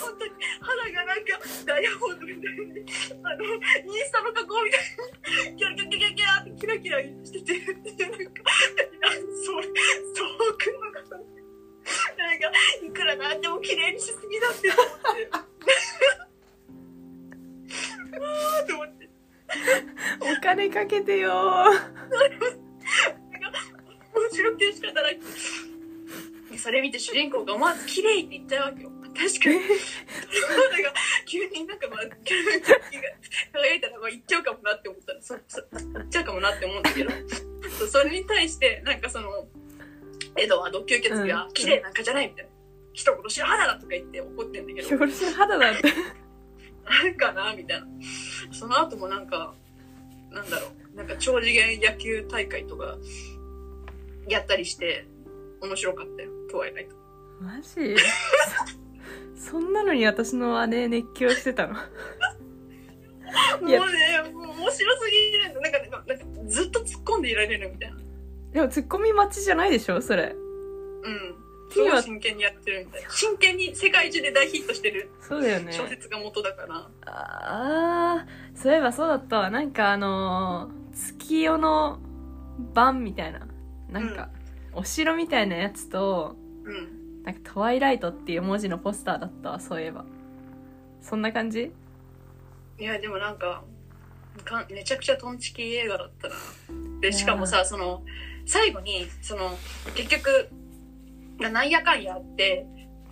[SPEAKER 2] 本当に、肌がなんか、ダイヤモンドみたいに、あの、インスタの加工みたいに、キャラキャラキャラキャラってキラキラしてて、なんか、それ、そうくんの方なんか、いくらなんでも綺麗にしすぎだって思って。あーって思って。
[SPEAKER 1] お金かけてよ
[SPEAKER 2] 面白くて仕方ない。でそれ見て主人公が思わず綺麗って言っちゃうわけよ。確かに。なんか急になんかまあ、輝いたらまあ言っちゃうかもなって思ったら、そ、そ、言っちゃうかもなって思うんだけど、それに対して、なんかその、エドワード吸血鬼が
[SPEAKER 1] うん
[SPEAKER 2] 綺麗なんかじゃないみたいな。一言白肌だとか言って怒ってんだけど、
[SPEAKER 1] 俺の肌だって。
[SPEAKER 2] あるかなみたいな。その後もなんか、なんだろう、なんか超次元野球大会とか、やったりして、面白かったよ、トワイライト。
[SPEAKER 1] マジ？そんなのに私の姉熱狂してたの？
[SPEAKER 2] もうね、もう面白すぎる。なんか、なんかなんかずっと突っ込んでいられるみたいな。
[SPEAKER 1] でもツッコミ待ちじゃないでしょ？それ。
[SPEAKER 2] うん。すごい真剣にやってるみたいな。真剣に世界中で大ヒットしてる
[SPEAKER 1] そうだよね。
[SPEAKER 2] 小説が元だから。
[SPEAKER 1] あー、そういえばそうだったわ。なんかあのー、月夜の版みたいな。なんか、お城みたいなやつと
[SPEAKER 2] うん。
[SPEAKER 1] なんかトワイライトっていう文字のポスターだったわそういえばそんな感じ？
[SPEAKER 2] いや、でもなんか、かめちゃくちゃトンチキ映画だったな。で、しかもさ、その、最後に、その、結局、なんやかんやあって、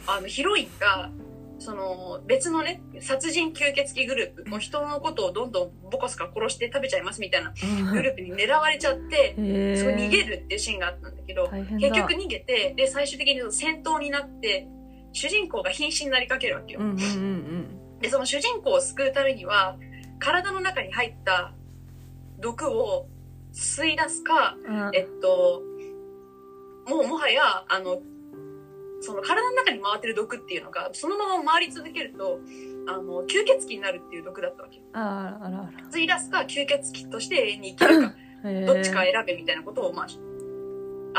[SPEAKER 2] あの、ヒロインが、その、別のね、殺人吸血鬼グループ、もう人のことをどんどんボコスカ殺して食べちゃいますみたいなグループに狙われちゃって、
[SPEAKER 1] へ
[SPEAKER 2] そこ逃げ
[SPEAKER 1] え
[SPEAKER 2] るっていうシーンがあったんだけど、結局逃げて、で、最終的に戦闘になって、主人公が瀕死になりかけるわけよ。
[SPEAKER 1] う。んうんうん
[SPEAKER 2] で、その主人公を救うためには、体の中に入った毒を吸い出すか、
[SPEAKER 1] うんうん。
[SPEAKER 2] えっと、もうもはや、あの、その体の中に回ってる毒っていうのが、そのまま回り続けると、あの、吸血鬼になるっていう毒だったわけ。
[SPEAKER 1] ああらあら
[SPEAKER 2] 吸い出すか、吸血鬼として永遠に生きるか、どっちか選べみたいなことを、まあ、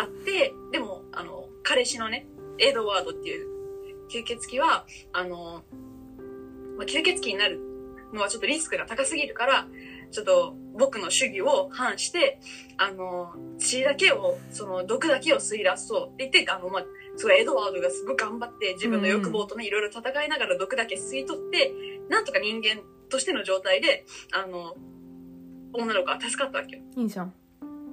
[SPEAKER 2] あって、でも、あの、彼氏のね、エドワードっていう吸血鬼は、あの、まあ、吸血鬼になるのはちょっとリスクが高すぎるから、ちょっと僕の主義を反して、あの、血だけを、その毒だけを吸い出そうって言って、あの、まあ、すごいエドワードがすごい頑張って自分の欲望とね、いろいろ戦いながら毒だけ吸い取って、なんとか人間としての状態で、あの、女の子は助かったわけよ。
[SPEAKER 1] いいじゃん。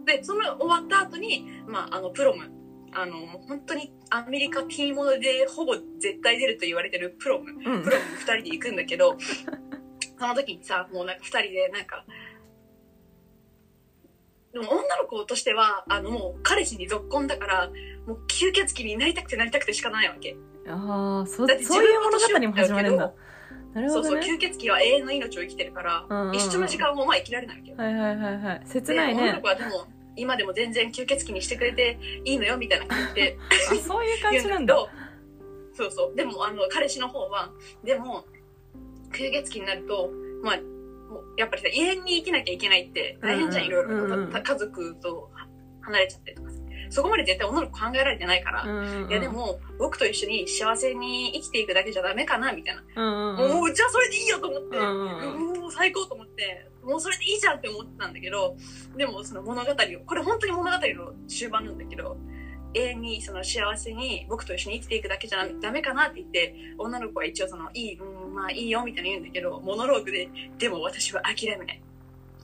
[SPEAKER 2] で、その終わった後に、まあ、あの、プロム、あの、本当にアメリカティーモノでほぼ絶対出ると言われてるプロム、
[SPEAKER 1] うん。
[SPEAKER 2] プロム二人で行くんだけど、その時にさ、もうなんか二人でなんか、でも女の子としては、あのもう彼氏に続婚だから、もう吸血鬼になりたくてなりたくてしかないわけ。
[SPEAKER 1] ああそ
[SPEAKER 2] だって
[SPEAKER 1] そういう物語も始まるんだ。なる
[SPEAKER 2] そうそう、
[SPEAKER 1] ほどね
[SPEAKER 2] 吸血鬼は永遠の命を生きてるから、
[SPEAKER 1] うんうんうん。
[SPEAKER 2] 一緒の時間をまあ生きられないわけよ。
[SPEAKER 1] はいはいはいはい切
[SPEAKER 2] で、
[SPEAKER 1] ない
[SPEAKER 2] 女の
[SPEAKER 1] ね
[SPEAKER 2] 子はでも、今でも全然吸血鬼にしてくれていいのよみたいな感じで、
[SPEAKER 1] あそういう感
[SPEAKER 2] 言
[SPEAKER 1] じなんだ。
[SPEAKER 2] そうそう。でも、あの、彼氏の方は、でも、吸血鬼になると、まあ、もうやっぱりさ、永遠に生きなきゃいけないって大変じゃん、
[SPEAKER 1] うん
[SPEAKER 2] いろいろ。
[SPEAKER 1] うんうん。
[SPEAKER 2] た家族と離れちゃったりとかさ。そこまで絶対女の子考えられてないから、
[SPEAKER 1] うんうん
[SPEAKER 2] いやでも、僕と一緒に幸せに生きていくだけじゃダメかな、みたいな。
[SPEAKER 1] うんうんうん。
[SPEAKER 2] もう、じゃあそれでいいよと思って、
[SPEAKER 1] うんうん
[SPEAKER 2] もう最高と思って、もうそれでいいじゃんって思ってたんだけど、でもその物語を、これ本当に物語の終盤なんだけど、永遠にその幸せに僕と一緒に生きていくだけじゃダメかなって言って、女の子は一応その、いい、うん、まあいいよみたいな言うんだけど、モノローグで、でも私は諦めない。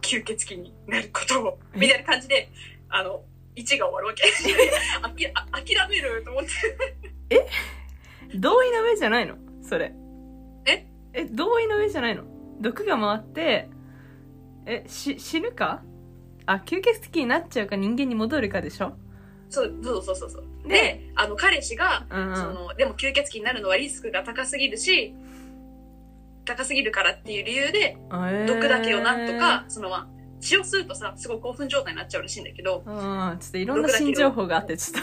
[SPEAKER 2] 吸血鬼になることを、みたいな感じで、あの、1が終わるわけ。あきあ諦めると思って。
[SPEAKER 1] 同意の上じゃないの？それ。
[SPEAKER 2] え？
[SPEAKER 1] え同意の上じゃないの？毒が回ってえし死ぬか？あ吸血鬼になっちゃうか人間に戻るかでしょ？
[SPEAKER 2] そう、そうそうそうそう。
[SPEAKER 1] で？
[SPEAKER 2] で、あの、彼氏が、
[SPEAKER 1] うんうん。
[SPEAKER 2] その、でも吸血鬼になるのはリスクが高すぎるし、高すぎるからっていう理由で、毒だけをなんとか、そのまあ、血を吸うとさ、すごい興奮状態になっちゃうらしいんだけど、
[SPEAKER 1] えーうんちょっといろんな新情報があってちょっ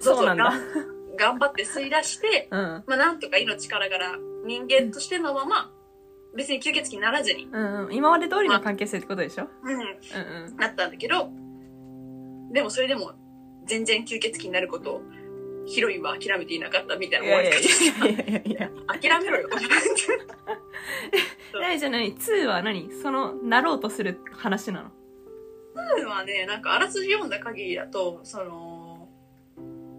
[SPEAKER 1] と。
[SPEAKER 2] そう
[SPEAKER 1] なんだ。
[SPEAKER 2] 頑張って吸い出して、
[SPEAKER 1] うん。
[SPEAKER 2] まあなんとか命からがら人間としてのまま、別に吸血鬼にならずに、
[SPEAKER 1] うんうん。今まで通りの関係性ってことでしょ？
[SPEAKER 2] うん、
[SPEAKER 1] うんうん。
[SPEAKER 2] なったんだけど、でもそれでも全然吸血鬼になることをヒロインは諦めていなかったみたいない終わ
[SPEAKER 1] やい
[SPEAKER 2] 方諦めろよと思って。
[SPEAKER 1] 何じゃ何？2は何？そのなろうとする話なの
[SPEAKER 2] ？2はね、なんかあらすじ読んだ限りだと、その、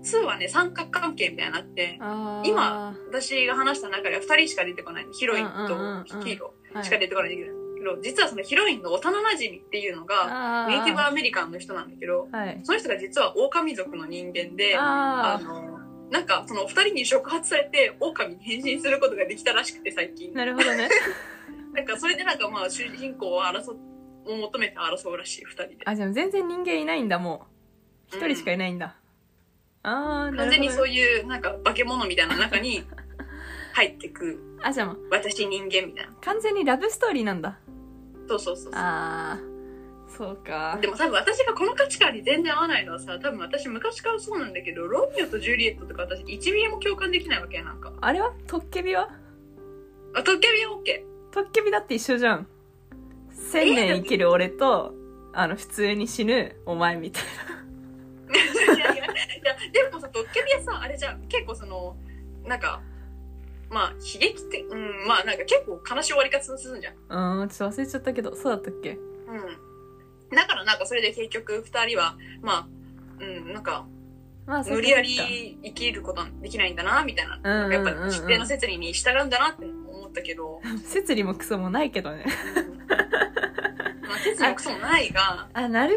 [SPEAKER 2] 2はね、三角関係みたいになって、今私が話した中では2人しか出てこない。ヒロイン
[SPEAKER 1] うんうんうんうん
[SPEAKER 2] とヒーロ
[SPEAKER 1] はい。
[SPEAKER 2] ーしか出てこないんだけど、実はそのヒロインの幼馴染っていうのが、ネイティブアメリカンの人なんだけど、
[SPEAKER 1] はい。
[SPEAKER 2] その人が実は狼族の人間で、あ
[SPEAKER 1] あ
[SPEAKER 2] の、なんかその2人に触発されて狼に変身することができたらしくて最近。
[SPEAKER 1] あ。なるほどね。
[SPEAKER 2] なんかそれでなんかまあ主人公を争っを求めて争うらしい2人で。
[SPEAKER 1] あじゃあ全然人間いないんだもう。一人しかいないんだ、ああな
[SPEAKER 2] 完全にそう
[SPEAKER 1] い
[SPEAKER 2] いうなんか化け物みたいな中に入ってく
[SPEAKER 1] あじゃあ
[SPEAKER 2] 私人間みたいな。
[SPEAKER 1] 完全にラブストーリーなんだ
[SPEAKER 2] そうそうそうそう。
[SPEAKER 1] ああそうか。
[SPEAKER 2] でも多分私がこの価値観に全然合わないのはさ、多分私昔からそうなんだけど、ロミオとジュリエットとか私1ミリも共感できないわけやなんか。
[SPEAKER 1] あれは？トッケビは？
[SPEAKER 2] あ、トッケビは OK。
[SPEAKER 1] トッケビだって一緒じゃん。千年生きる俺とあの普通に死ぬお前みたい
[SPEAKER 2] いやいや、いや、でもさ、トッケビはさ、あれじゃん、結構その、なんか、まあ、悲劇って、うん、まあなんか結構悲しい終わり方するんじゃん。
[SPEAKER 1] なうんちょっと忘れちゃったけどそうだったっけ？
[SPEAKER 2] うん。だからなんかそれで結局二人は、まあ、うん、なんか、
[SPEAKER 1] まあ
[SPEAKER 2] 無理やり生きることはできないんだな、みたいな。
[SPEAKER 1] うんうんうんうん
[SPEAKER 2] やっぱ一定の摂理に従うんだなって思ったけど、
[SPEAKER 1] 摂理もクソもないけどね
[SPEAKER 2] まあ、摂理もクソもないが、
[SPEAKER 1] あなる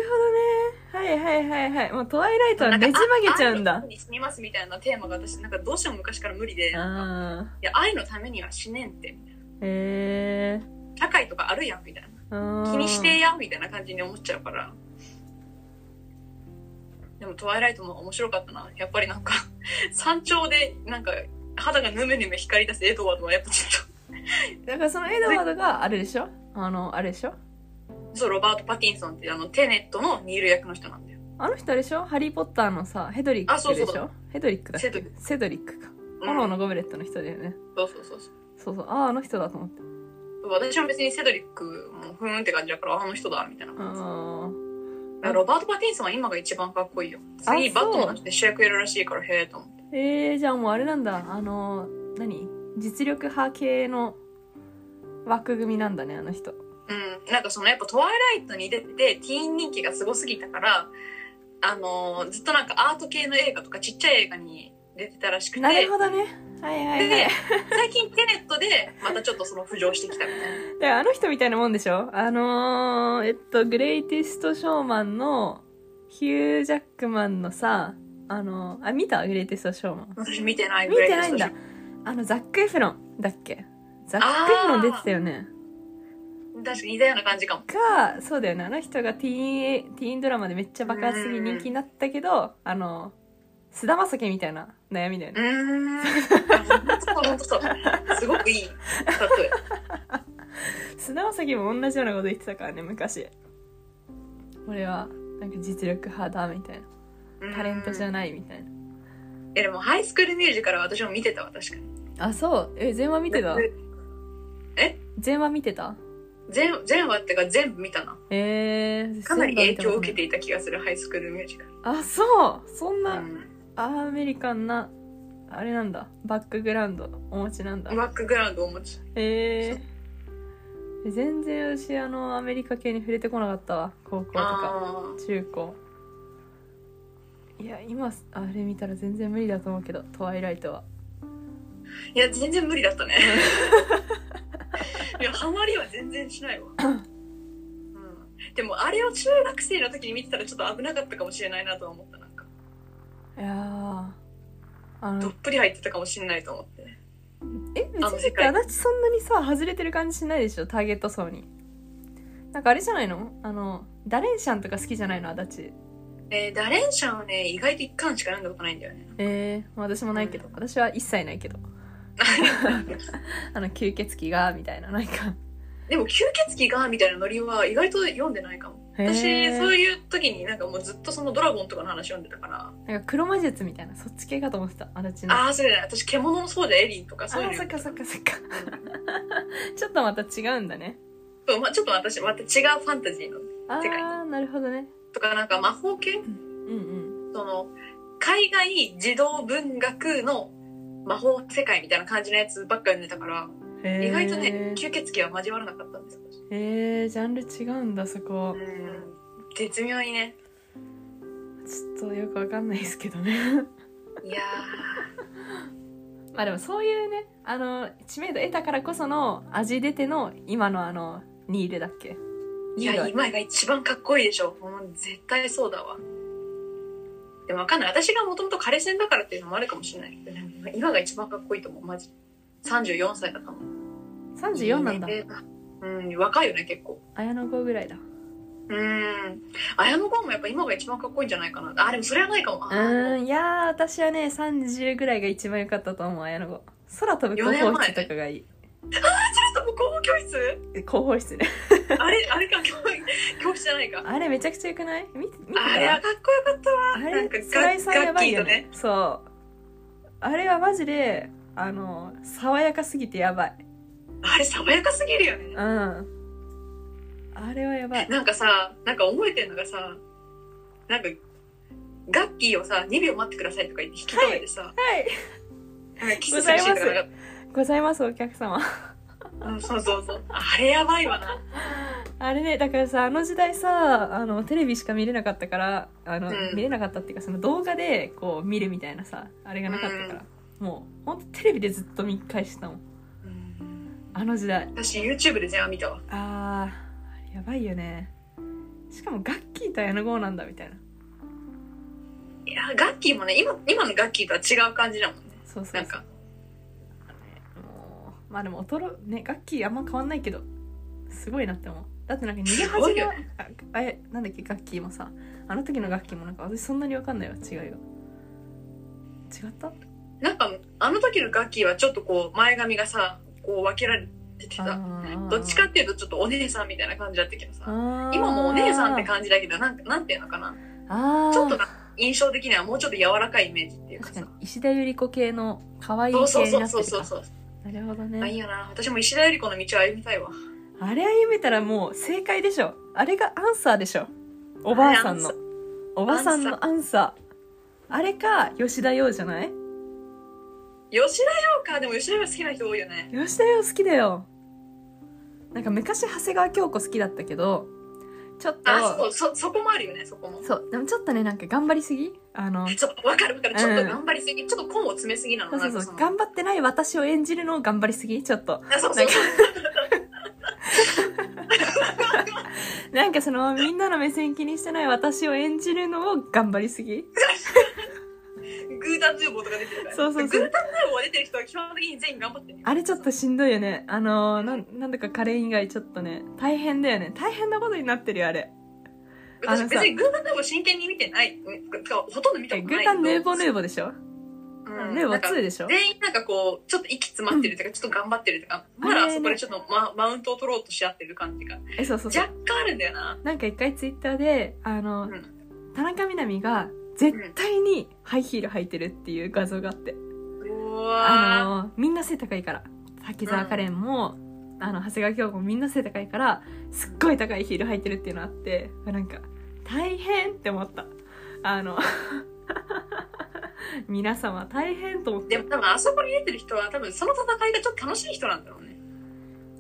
[SPEAKER 1] ほどね。はいはいはいはい。もうトワイライトはねじ曲げちゃうんだ。
[SPEAKER 2] に死にますみたいなテーマが私、なんかどうしても昔から無理で、なんか
[SPEAKER 1] あ
[SPEAKER 2] いや、愛のためには死ねんって、みたいな。
[SPEAKER 1] ーへえ
[SPEAKER 2] 社会とかあるやん、みたいな。気にしてや、みたいな感じに思っちゃうから。でも、トワイライトも面白かったな。やっぱりなんか、山頂で、なんか、肌がヌメヌメ光り出すエドワードはやっぱちょっ
[SPEAKER 1] だからそのエドワードがあれでしょ？あのあれでしょ？
[SPEAKER 2] と、そう、ロバート・パティンソンっていうあの、テネットのニール役の人なんだよ。
[SPEAKER 1] あの人あれでしょ？ハリー・ポッターのさヘドリックでしょ？
[SPEAKER 2] あそうそう
[SPEAKER 1] ヘドリックだっけ？
[SPEAKER 2] セドリッ
[SPEAKER 1] セドリックか。
[SPEAKER 2] うん。
[SPEAKER 1] 炎のゴブレットの人だよね。
[SPEAKER 2] そうそうそうそう。
[SPEAKER 1] そうそう。あああの人だと思って
[SPEAKER 2] 私も別にセドリックもふーんって感じだから、あの人だ、みたいな。だか
[SPEAKER 1] あ
[SPEAKER 2] らロバート・パティンソンは今が一番かっこいいよ。
[SPEAKER 1] あ
[SPEAKER 2] 次、バットマン
[SPEAKER 1] そ
[SPEAKER 2] で主役やるらしいから、へえと思って。
[SPEAKER 1] ーえー、じゃあもうあれなんだ。あの何？実力派系の枠組みなんだねあの人
[SPEAKER 2] うん、なんかそのやっぱトワイライトに出ててティーン人気がすごすぎたから、あのーずっとなんかアート系の映画とかちっちゃい映画に出てたらしくて、
[SPEAKER 1] なるほどね。はいはいはい。
[SPEAKER 2] で、最近テネットでまたちょっとその浮上してきたみたいな。
[SPEAKER 1] であの人みたいなもんでしょ？あのー、えっとグレイティストショーマンのヒュー・ジャックマンのさあのあ見た？グレイティストショーマン。
[SPEAKER 2] 私見てない
[SPEAKER 1] 見てないんだ。あのザック・エフロンだっけ？ザック・エフロン出てたよね
[SPEAKER 2] 確かに似たような感じかも。
[SPEAKER 1] かそうだよねあの人がティーンティーンドラマでめっちゃ爆発的に人気になったけどあの菅田将暉みたいな悩みだよ
[SPEAKER 2] う
[SPEAKER 1] ね
[SPEAKER 2] うほんとそう。すごくいい例え。
[SPEAKER 1] 菅田将暉も同じようなこと言ってたからね昔俺はなんか実力派だみたいなタレントじゃ
[SPEAKER 2] い。
[SPEAKER 1] ないみたいな
[SPEAKER 2] え、でもハイスクールミュージカルは私も見てたわ、確かに。
[SPEAKER 1] あそうえ全話見てた？
[SPEAKER 2] でえ？
[SPEAKER 1] 全話見てた？
[SPEAKER 2] 全全話ってか全部見たな。
[SPEAKER 1] えー、
[SPEAKER 2] かなり影響を受け
[SPEAKER 1] て
[SPEAKER 2] ていた気がする、ハイスクールミュージカル。
[SPEAKER 1] あそう。そんな、
[SPEAKER 2] うん。
[SPEAKER 1] アメリカンなあれなんだ。バックグラウンドお持ちなんだ。
[SPEAKER 2] バックグラウンドを持ち。
[SPEAKER 1] えー、全然私あのアメリカ系に触れてこなかったわ。高校とか
[SPEAKER 2] あ
[SPEAKER 1] 中高。いや今あれ見たら全然無理だと思うけどトワイライトは。
[SPEAKER 2] ーいや、全然無理だったね。いや、ハマりは全然しないわ。うん、でも、あれを中学生の時に見てたらちょっと危なかったかもしれないなとは思った。なんか、
[SPEAKER 1] いやー。あの
[SPEAKER 2] どっぷり入ってたかもしれないと思って。ね。
[SPEAKER 1] え別に足立そんなにさ外れてる感じしないでしょ？ターゲット層に。なんかあれじゃないの？あのダレンシャンとか好きじゃないの？足立
[SPEAKER 2] えー、ダレンシャンはね、意外と一巻しか読んだことないんだよね。
[SPEAKER 1] えー、私もないけど、私は一切ないけど あの吸血鬼がみたいななんか。
[SPEAKER 2] でも、吸血鬼がみたいなノリは意外と読んでないかも。私、そういう時になんかもうずっとそのドラゴンとかの話読んでたから。
[SPEAKER 1] なんか黒魔術みたいなそっち系かと思ってた足立の。
[SPEAKER 2] ああ、それだね。私、獣のそうじゃエリンとかそういうの
[SPEAKER 1] あそっかそっかそっか。ちょっとまた違うんだね。
[SPEAKER 2] そうまあ、ちょっと私、また違うファンタジーの
[SPEAKER 1] あ
[SPEAKER 2] 世界
[SPEAKER 1] あなるほどね。
[SPEAKER 2] とか、なんか魔法系？
[SPEAKER 1] うんうん。
[SPEAKER 2] その、海外児童文学の魔法世界みたいな感じのやつばっか読んでたから、意外とね、吸血鬼は交わらなかったんですよ。
[SPEAKER 1] へえジャンル違うんだそこ
[SPEAKER 2] うん。絶妙にね。
[SPEAKER 1] ちょっとよくわかんないですけどね
[SPEAKER 2] いや
[SPEAKER 1] まあでもそういうねあの知名度得たからこその味出ての今のあのニールだっけ？
[SPEAKER 2] ー。いや、今が一番かっこいいでしょ。もう絶対そうだわ。でもわかんない。私がもともと枯線だからっていうのもあるかもしれないけど、ね、今が一番かっこいいと思う。マジ。34歳だったもん。
[SPEAKER 1] 34なんだ
[SPEAKER 2] うん、若いよね、結構。
[SPEAKER 1] 綾野剛ぐらいだ
[SPEAKER 2] うん。綾野剛もやっぱ今が一番かっこいいんじゃないかな。あ、でもそれはないかも。
[SPEAKER 1] うーんいやー私はね30ぐらいが一番良かったと思う綾野剛空飛ぶ広報室とかがいい
[SPEAKER 2] ちょっともう広報教室？
[SPEAKER 1] 広報室ね
[SPEAKER 2] あれ、あれか、教教室じゃないか。
[SPEAKER 1] あれめちゃくちゃ良くない？見て見てた？
[SPEAKER 2] あれはかっこよかったわ。
[SPEAKER 1] あ
[SPEAKER 2] なんか
[SPEAKER 1] れ菅井さんやばいよねそうあれはマジであの爽やかすぎてやばい。
[SPEAKER 2] あれ爽やかすぎるよね。
[SPEAKER 1] う。ん。あれはやばい。
[SPEAKER 2] なんかさ、なんか覚えてんのがさ、なんか、ガッキーをさ、2秒待ってくださいとか言って引き止めてさ、
[SPEAKER 1] はい。
[SPEAKER 2] なんかキスするシーンとかなんか。
[SPEAKER 1] ございますお客様
[SPEAKER 2] うんそうそうそう。あれやばいわな。
[SPEAKER 1] あれねだからさあの時代さあのテレビしか見れなかったからあの、
[SPEAKER 2] うん。
[SPEAKER 1] 見れなかったっていうかその動画でこう見るみたいなさあれがなかったから、もうほんとテレビでずっと見返してたもん。あの時代。
[SPEAKER 2] 私 YouTube で全話見たわ。
[SPEAKER 1] あーやばいよね。しかもガッキーと綾野剛なんだみたいな。い
[SPEAKER 2] やガッキーもね今今のガッキーとは違う感じだもんね。
[SPEAKER 1] そうそうそう。
[SPEAKER 2] なんか
[SPEAKER 1] まあでも衰ねガッキーあんま変わんないけどすごいなって思う。だってなんか逃げ恥が、ああれなんだっけガッキーもさあの時のガッキーもなんか私そんなに分かんないわ違いが。違った？
[SPEAKER 2] なんかあの時のガッキーはちょっとこう前髪がさこう分けられててさ
[SPEAKER 1] ー。
[SPEAKER 2] どっちかっていうとちょっとお姉さんみたいな感じだったけどさ。今もお姉さんって感じだけどなんかなんていうのかな。ちょっとな印象的にはもうちょっと柔らかいイメージっていうかさ。
[SPEAKER 1] 確かに石田ゆり子系の可愛い
[SPEAKER 2] そう
[SPEAKER 1] 系
[SPEAKER 2] そう
[SPEAKER 1] になってるか。
[SPEAKER 2] そうそうそうそう
[SPEAKER 1] なるほど
[SPEAKER 2] あいい
[SPEAKER 1] ね
[SPEAKER 2] よな。私も石田ゆり子の道を歩みたいわ。
[SPEAKER 1] あれ歩めたらもう正解でしょ。あれがアンサーでしょ。おばあさんの。おばさんのアンサー。あれか吉田洋じゃない？
[SPEAKER 2] 吉田洋か。でも吉田洋好きな人多いよね。
[SPEAKER 1] 吉田洋好きだよ。なんか昔長谷川京子好きだったけどちょっと
[SPEAKER 2] あそうそそこもあるよねそこも。
[SPEAKER 1] そうでもちょっとねなんか頑張りすぎ？あの
[SPEAKER 2] そうわかるわかる。ちょっと頑張りすぎ、ちょっと根を詰めすぎなの
[SPEAKER 1] そうそうそう。頑張ってない私を演じるのを頑張りすぎ？ちょっと。
[SPEAKER 2] あそうそう
[SPEAKER 1] なんかそのみんなの目線気にしてない私を演じるのを頑張りすぎ？
[SPEAKER 2] グータンヌーボーとか出てるから。
[SPEAKER 1] そうそうそう。
[SPEAKER 2] グータンヌーボー出てる人は基本的に全員頑張ってる
[SPEAKER 1] あれちょっとしんどいよね。あのなんなんだかカレー以外ちょっとね大変だよね。大変なことになってるよあれ。
[SPEAKER 2] 私別にグータンヌーボー真剣に見てない。うんかほとんど見た
[SPEAKER 1] え
[SPEAKER 2] ことない。
[SPEAKER 1] グータンヌーボーヌーボーでしょ、
[SPEAKER 2] うん。
[SPEAKER 1] ヌーボー
[SPEAKER 2] なんか
[SPEAKER 1] 2でしょ？
[SPEAKER 2] 全員なんかこうちょっと息詰まってるとか、ちょっと頑張ってるとかまだあそこでちょっとママウントを取ろうとし合ってる感じが
[SPEAKER 1] えそうそうそう。
[SPEAKER 2] 若干あるんだよな。
[SPEAKER 1] なんか一回ツイッターであの、
[SPEAKER 2] うん。
[SPEAKER 1] 田中みな実が絶対にハイヒール履いてるっていう画像があって、あのみんな背高いから。滝沢カレンも、あの長谷川京子もみんな背高いからすっごい高いヒール履いてるっていうのあってなんか大変って思った。あの 皆様大変と思って。
[SPEAKER 2] でも多分あそこに出てる人は多分その戦いがちょっと楽しい人なんだろうね。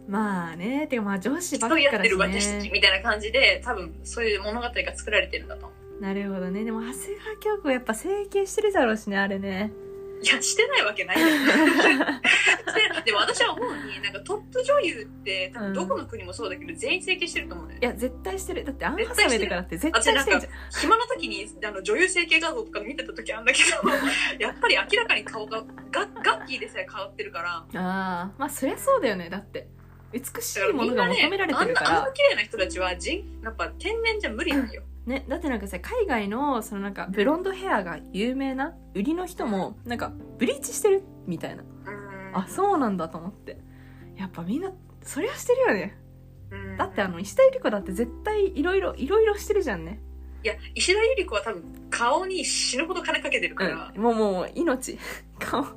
[SPEAKER 1] まあね。てかまあ上司ばっかだし
[SPEAKER 2] ってる私たち
[SPEAKER 1] ね
[SPEAKER 2] みたいな感じで多分そういう物語が作られてるんだと思う
[SPEAKER 1] なるほどね。でも長谷川京子やっぱ整形してるだろうしねあれね。
[SPEAKER 2] いやしてないわけない でも私は思うになんかトップ女優って多分どこの国もそうだけど、全員整形してると思うね。
[SPEAKER 1] いや絶対してる。だってアンハサウェイとかだって絶対してんじゃん。
[SPEAKER 2] 暇な時にあの女優整形画像とか見てた時あんだけど やっぱり明らかに顔がガガッキーでさえ変わってるから。
[SPEAKER 1] ああまあそりゃそうだよねだって。美しいものが求められてるか
[SPEAKER 2] あんなあん
[SPEAKER 1] ら
[SPEAKER 2] な綺麗な人たちは人やっぱ天然じゃ無理なんよ、
[SPEAKER 1] ねだってなんかさ海外のそのなんかブロンドヘアが有名な売りの人もなんかブリーチしてるみたいな。
[SPEAKER 2] うん。
[SPEAKER 1] あそうなんだと思って。やっぱみんなそりゃしてるよね。
[SPEAKER 2] うん。
[SPEAKER 1] だってあの石田ゆり子だって絶対いろいろいろいろしてるじゃんね。
[SPEAKER 2] いや石田ゆり子は多分顔に死ぬほど金かけてるから、
[SPEAKER 1] うん。もうもう命。顔。
[SPEAKER 2] うん。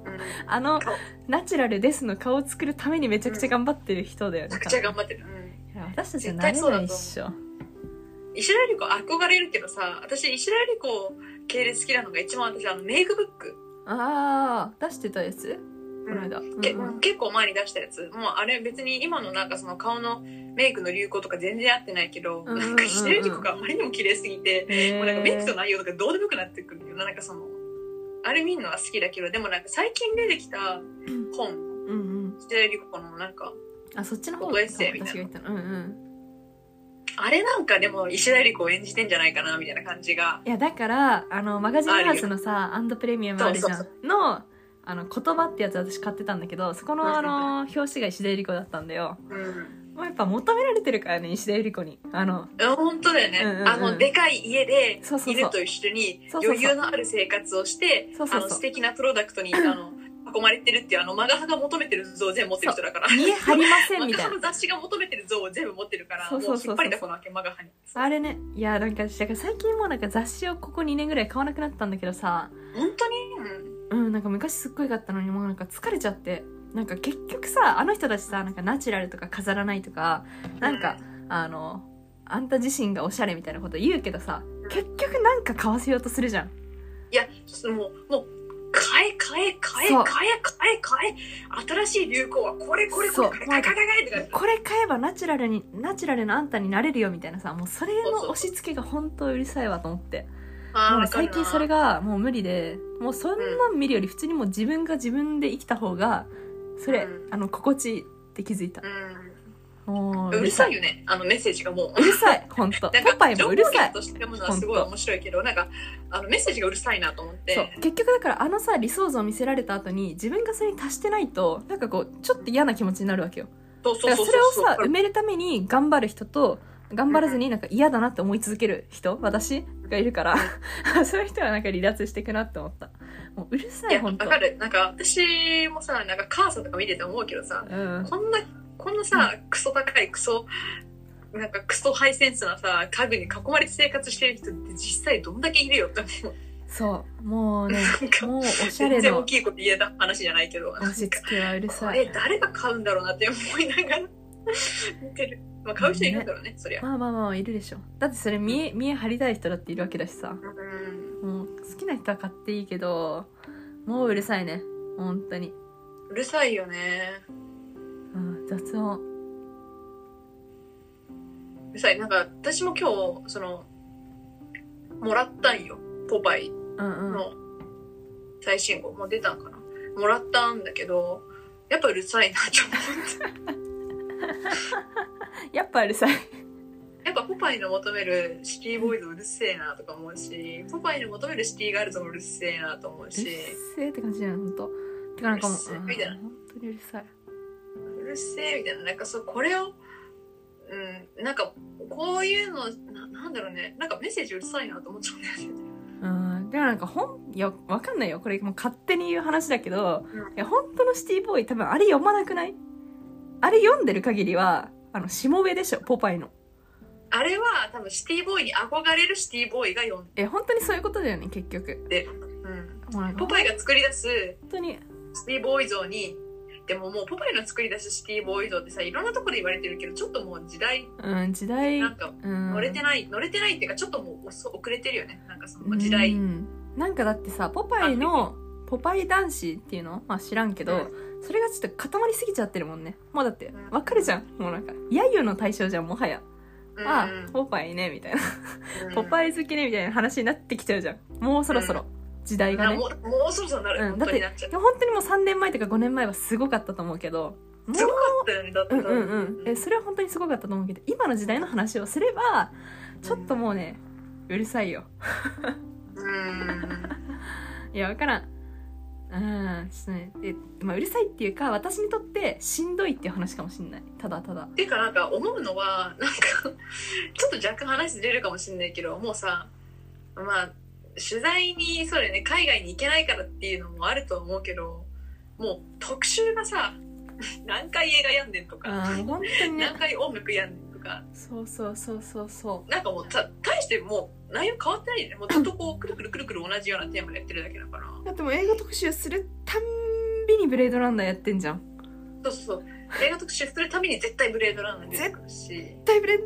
[SPEAKER 1] あの
[SPEAKER 2] 顔。
[SPEAKER 1] ナチュラルですの顔を作るためにめちゃくちゃ頑張ってる人だよね
[SPEAKER 2] めちゃくちゃ頑張ってる、うん。
[SPEAKER 1] いや私たちは
[SPEAKER 2] 絶
[SPEAKER 1] なれ
[SPEAKER 2] 対そうだと思う。
[SPEAKER 1] ないっしょ
[SPEAKER 2] 石田ゆり子憧れるけどさ私石田ゆり子系列好きなのが一番私あのメイクブック、
[SPEAKER 1] ああ出してたやつ？この間、うん
[SPEAKER 2] け
[SPEAKER 1] うん。
[SPEAKER 2] 結構前に出したやつ。もうあれ別に今のなんかその顔のメイクの流行とか全然合ってないけど、
[SPEAKER 1] うんうんうん
[SPEAKER 2] なんか石田ゆり子があまりにも綺麗すぎて、もうなんかメイクの内容とかどうでもよくなってくるよ。ななんかそのあれ見るのは好きだけどでもなんか最近出てきた本。
[SPEAKER 1] うんうん。
[SPEAKER 2] 石田ゆり子のなんか
[SPEAKER 1] あそっちの方
[SPEAKER 2] フォトエッセイみたいな。
[SPEAKER 1] うんうん
[SPEAKER 2] あれなんかでも石田ゆり子を演じてんじゃないかなみたいな感じが。
[SPEAKER 1] いやだからあのマガジンハウスのさアンドプレミアムあるじゃんのあの言葉ってやつ私買ってたんだけどそこのあ
[SPEAKER 2] うん
[SPEAKER 1] の表紙が石田ゆり子だったんだよ。
[SPEAKER 2] うん。
[SPEAKER 1] もうやっぱ求められてるからね石田ゆり子に。あの
[SPEAKER 2] 本当だよね、
[SPEAKER 1] うんうんうん。
[SPEAKER 2] あのでかい家で犬と一緒に余裕のある生活をして
[SPEAKER 1] そうそうそう。
[SPEAKER 2] あの素敵なプロダクトにあの囲まれてるっていうあのマガハが求めてる像を全部持ってる人だから。
[SPEAKER 1] 見え張りません
[SPEAKER 2] マ
[SPEAKER 1] みたいな。
[SPEAKER 2] の雑誌が求めてる像を全部持ってるから
[SPEAKER 1] そうそうそうそう。
[SPEAKER 2] もう引っ張りだこなわけマガハに。
[SPEAKER 1] あれねいやなんかだから最近もうなんか雑誌をここ2年ぐらい買わなくなったんだけどさ。
[SPEAKER 2] 本当に、うん。
[SPEAKER 1] うんなんか昔すっごい買ったのにもうなんか疲れちゃって。なんか結局さあの人たちさなんかナチュラルとか飾らないとかなんか、あのあんた自身がおしゃれみたいなこと言うけどさ結局なんか買わせようとするじゃん。
[SPEAKER 2] いやもうもう変買え買え買え買え買え買え。新しい流行はこれこれこれ
[SPEAKER 1] そう。
[SPEAKER 2] 買え買え買え買えって感じ
[SPEAKER 1] これ買えばナチュラルにナチュラルなあんたになれるよみたいなさもうそれの押し付けが本当うるさいわと思ってもう最近それがもう無理でもうそんなん見るより普通にもう自分が自分で生きた方がそれ、
[SPEAKER 2] うん
[SPEAKER 1] あの心地いいって気づいたう
[SPEAKER 2] んうるさいよね。あのメッセージがもう。
[SPEAKER 1] うるさい。本当
[SPEAKER 2] な
[SPEAKER 1] パイもうるさい。
[SPEAKER 2] 源として読むのはすごい面白いけどなんかあのメッセージがうるさいなと思って。
[SPEAKER 1] そう。結局だからあのさ理想像を見せられた後に自分がそれに達してないとなんかこうちょっと嫌な気持ちになるわけよ。
[SPEAKER 2] そうそうそう
[SPEAKER 1] だからそれをさ埋めるために頑張る人と頑張らずになんか嫌だなって思い続ける人私がいるからそういう人はなんか離脱していくなって思った。もううるさ
[SPEAKER 2] い
[SPEAKER 1] い本当
[SPEAKER 2] かる。なんか私もさなんかカーサとか見てて思うけどさ
[SPEAKER 1] うん。
[SPEAKER 2] こんなこんなさクソ高いクソなんかクソハイセンスなさ家具に囲まれて生活してる人って実際どんだけいるよって思う。
[SPEAKER 1] そう。もうねもうおしゃれ
[SPEAKER 2] 全然大
[SPEAKER 1] の
[SPEAKER 2] きいこと言えた話じゃないけど。
[SPEAKER 1] 押し付けはうる
[SPEAKER 2] こ
[SPEAKER 1] さい。
[SPEAKER 2] れ誰が買うんだろうなって思いながら。見てる。まあ買う人いるんだろうね。そりゃ。
[SPEAKER 1] まあまあまあいるでしょ。だってそれ見え見え張りたい人だっているわけだしさ。
[SPEAKER 2] うん。
[SPEAKER 1] もう好きな人は買っていいけどもううるさいね。本当に。
[SPEAKER 2] うるさいよね
[SPEAKER 1] うん。雑音。
[SPEAKER 2] うるさいなんか私も今日そのもらったんよ。ポパイの最新号もう出たんかな。もらったんだけどやっぱうるさいなと思って。
[SPEAKER 1] やっぱうるさい。
[SPEAKER 2] やっぱポパイの求めるシティボーイズうるせえなとか思うしポパイの求めるシティガールズもうるせえなと思う
[SPEAKER 1] うる
[SPEAKER 2] し
[SPEAKER 1] せえって感じじゃん本当てかなんかもう
[SPEAKER 2] う
[SPEAKER 1] 本当にうるさい。う
[SPEAKER 2] るせえみたいな。なんかそうこれをうんなんかこういうのななんだろうね。なんかメッセージうるさいなと思っちゃうんだよね。
[SPEAKER 1] うん。でもなんかほんいやわかんないよ。これもう勝手に言う話だけど、
[SPEAKER 2] うん。
[SPEAKER 1] いや本当のシティボーイ多分あれ読まなくない？あれ読んでる限りはあのしもべでしょポパイの。
[SPEAKER 2] あれは多分シティボーイに憧れるシティボーイが読ん
[SPEAKER 1] え本当にそういうことだよね結局。
[SPEAKER 2] で、うん、ポパイが作り出す
[SPEAKER 1] 本当に。
[SPEAKER 2] シティボーイ像にでももうポパイの作り出すシティボーイ像ってさいろんなところで言われてるけどちょっともう時代
[SPEAKER 1] うん時代
[SPEAKER 2] なんか
[SPEAKER 1] うん。
[SPEAKER 2] 乗れてない、乗れてないっていうかちょっともう遅遅れてるよね。なんかその時代、
[SPEAKER 1] うん。なんかだってさポパイのポパイ男子っていうの？まあ知らんけど、
[SPEAKER 2] うん。
[SPEAKER 1] それがちょっと固まりすぎちゃってるもんね。もうだって
[SPEAKER 2] うん。
[SPEAKER 1] わかるじゃん。もうなんか揶揄の対象じゃんもはや、
[SPEAKER 2] うん
[SPEAKER 1] あポパイねみたいな。ポパイ好きねみたいな話になってきちゃうじゃん。もうそろそろ、時代がね。
[SPEAKER 2] もうもうそろそろなる、
[SPEAKER 1] うん
[SPEAKER 2] 本当になっちゃう。
[SPEAKER 1] 本当にもう3年前とか5年前はすごかったと思うけど
[SPEAKER 2] すごかったよねだって、
[SPEAKER 1] うんうんうん。えそれは本当にすごかったと思うけど今の時代の話をすればちょっともうねうるさいよ。
[SPEAKER 2] うん。
[SPEAKER 1] いやわからん。うんちょっとねえ、まあ、うるさいっていうか私にとってしんどいっていう話かもしんない。ただただ。
[SPEAKER 2] っていうかなんか思うのはなんかちょっと若干話ずれるかもしれないけどもうさまあ取材にそうだよね海外に行けないからっていうのもあると思うけどもう特集がさ 何回映画やんねんとか
[SPEAKER 1] うん本当にね。
[SPEAKER 2] 何回音楽やんねんとか。
[SPEAKER 1] そうそうそうそうそ
[SPEAKER 2] なんかもうさ大してもう内容変わってないよね。もうずっとこうくるくるくるくる同じようなテーマでやってるだけだから。
[SPEAKER 1] うだってもう映画特集するたんびにブレードランナーやってんじゃん
[SPEAKER 2] そうそう。映画特集するたびに絶対ブレードランナー出てくるし。
[SPEAKER 1] 絶対ブレー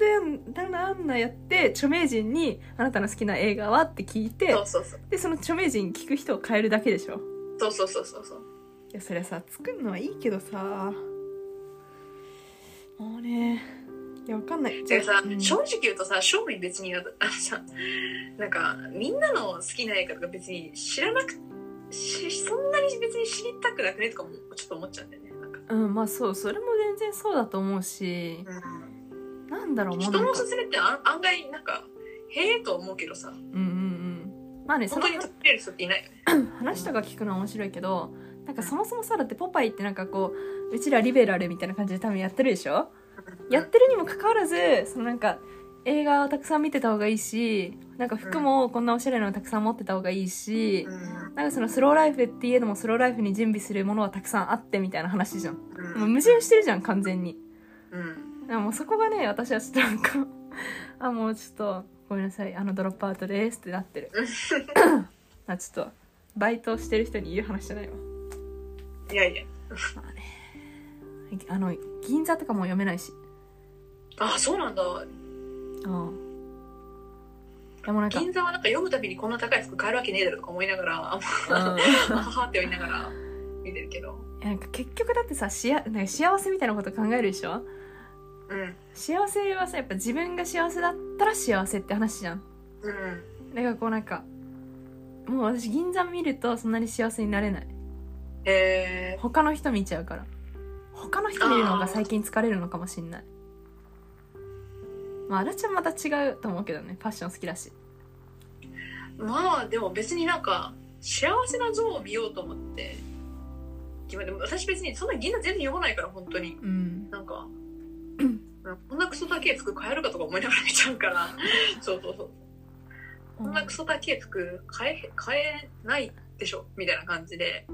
[SPEAKER 1] ドランナーやって著名人に「あなたの好きな映画は?」って聞いて
[SPEAKER 2] そうそうそう。
[SPEAKER 1] でその著名人聞く人を変えるだけでしょ。
[SPEAKER 2] そうそうそうそうそう。
[SPEAKER 1] いやそれさ作るのはいいけどさ。もうねいやわかんない。
[SPEAKER 2] でさ、
[SPEAKER 1] うん。
[SPEAKER 2] 正直言うとさ正味別にあのさなんかみんなの好きな映画とか別に知らなくしそんなに別に知りたくなくねとかもちょっと思っちゃうんだよね
[SPEAKER 1] うんまあそうそれも全然そうだと思うしなんだろう
[SPEAKER 2] 人のお
[SPEAKER 1] なんか
[SPEAKER 2] すすめってあ案外なんかへえと思うけどさ。
[SPEAKER 1] うんうんうん。まあね
[SPEAKER 2] 本当に食べれる人っていない。よ ね
[SPEAKER 1] 話とか聞くのは面白いけどなんかそもそもさだってポパイってなんかこううちらリベラルみたいな感じで多分やってるでしょ？やってるにもかかわらずそのなんか映画をたくさん見てた方がいいしなんか服もこんなおしゃれなのたくさん持ってた方がいいし、
[SPEAKER 2] うん。
[SPEAKER 1] なんかそのスローライフって言えどもスローライフに準備するものはたくさんあってみたいな話じゃん、
[SPEAKER 2] うん。
[SPEAKER 1] もう矛盾してるじゃん完全に。
[SPEAKER 2] うん。
[SPEAKER 1] だからもうそこがね私はちょっとなんかあもうちょっとごめんなさいあのドロップアウトですってなってる。あちょっとバイトしてる人に言う話じゃないわ。
[SPEAKER 2] いやいや。
[SPEAKER 1] あの銀座とかも読めないし。
[SPEAKER 2] あそうなんだ。
[SPEAKER 1] あでもなんか、
[SPEAKER 2] 銀座はなんか読むたびにこんな高い服買えるわけねえだろとか思いながら、あ
[SPEAKER 1] うん。
[SPEAKER 2] ははって言いながら見てるけど。
[SPEAKER 1] なんか結局だってさしやなんか幸せみたいなこと考えるでしょ？
[SPEAKER 2] うん。
[SPEAKER 1] 幸せはさやっぱ自分が幸せだったら幸せって話じゃん。
[SPEAKER 2] うん。
[SPEAKER 1] だからこうなんかもう私銀座見るとそんなに幸せになれない。
[SPEAKER 2] え
[SPEAKER 1] 他の人見ちゃうから。他の人見るのが最近疲れるのかもしんないまあ足立はまた違うと思うけどねファッション好きだし。
[SPEAKER 2] ー、まあでも別になんか幸せな像を見ようと思って。今でも私別にそんな銀座全然読まないから本当に。
[SPEAKER 1] うん。
[SPEAKER 2] なんかこんなクソ高い服買えるかとか思いながら見ちゃうから。そうそうそう。こんなクソ高い服買え買えないでしょみたいな感じで。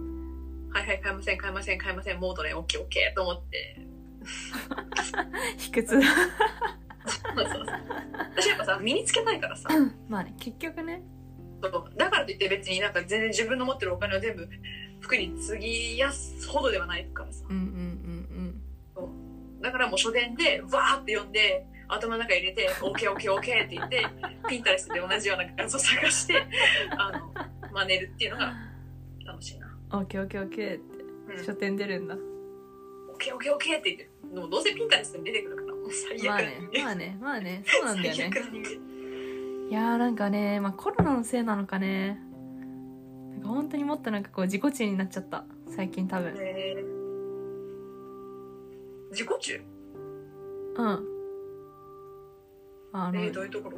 [SPEAKER 2] はいはい買えません買えません買えませんモードでオッケーオッケーと思って。
[SPEAKER 1] 卑屈
[SPEAKER 2] そうそうそう私やっぱさ身につけないからさ。
[SPEAKER 1] まあね結局ね。
[SPEAKER 2] そう。だからといって別になんか全然自分の持ってるお金を全部服に継ぎやすほどではないからさ。
[SPEAKER 1] うんうんうん
[SPEAKER 2] だからもう書店でわーって読んで頭の中入れて OKOKOK って言って ピンタレストで同じような画像探してあの真似るっていうのが楽しいな。
[SPEAKER 1] うんオッケーオッケーオッケーって。
[SPEAKER 2] うん。
[SPEAKER 1] 書店出るんだ。
[SPEAKER 2] OKOKOK って言ってでもどうせピンタレストに出てくる
[SPEAKER 1] まあねまあねまあねそうなんだよね。いやーなんかね、まあ、コロナのせいなのかね。なんか本当にもっとなんかこう自己中になっちゃった。最近多分。
[SPEAKER 2] えー。自己中？
[SPEAKER 1] うん。あの、
[SPEAKER 2] えー、どういうところ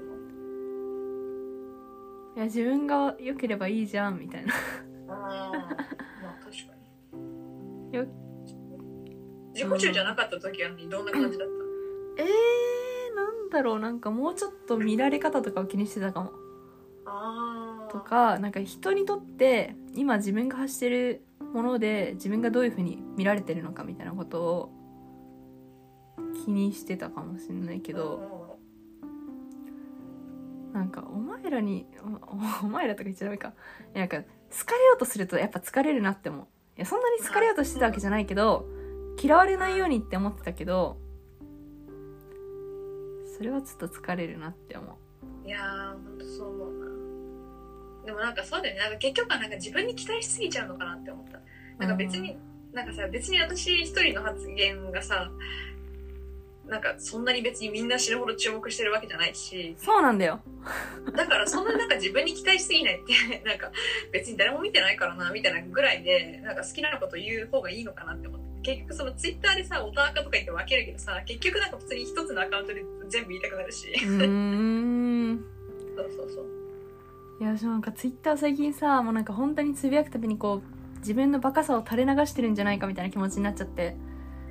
[SPEAKER 1] いや自分が良ければいいじゃんみたいな。
[SPEAKER 2] ああまあ確かに。
[SPEAKER 1] よ
[SPEAKER 2] 自己中じゃなかった時はどんな感じだっ
[SPEAKER 1] えー、なんだろう。なんかもうちょっと見られ方とかを気にしてたかも。とかなんか人にとって今自分が発してるもので自分がどういうふうに見られてるのかみたいなことを気にしてたかもしれないけど、なんかお前らにおお前らとか言っちゃダメか。なんか好かれようとするとやっぱ疲れるなって思う。いやそんなに好かれようとしてたわけじゃないけど嫌われないようにって思ってたけどそれはちょっと疲れるなって思う。
[SPEAKER 2] いやーほんとそう思うな。でもなんかそうだよね。なんか結局はなんか自分に期待しすぎちゃうのかなって思った。なんか別に、なんかさ別に私一人の発言がさなんかそんなに別にみんな死ぬほど注目してるわけじゃないし。
[SPEAKER 1] そうなんだよ。
[SPEAKER 2] だからそんなになんか自分に期待しすぎないって なんか別に誰も見てないからなみたいなぐらいでなんか好きなこと言う方がいいのかなって思って結局そのツイッターでさオタアカとか言って分けるけどさ結局なんか普通に一つのアカウントで全部言いたくなるし。
[SPEAKER 1] うーん。
[SPEAKER 2] そうそうそう。
[SPEAKER 1] いや私なんかツイッター最近さもうなんか本当につぶやくたびにこう自分のバカさを垂れ流してるんじゃないかみたいな気持ちになっちゃって、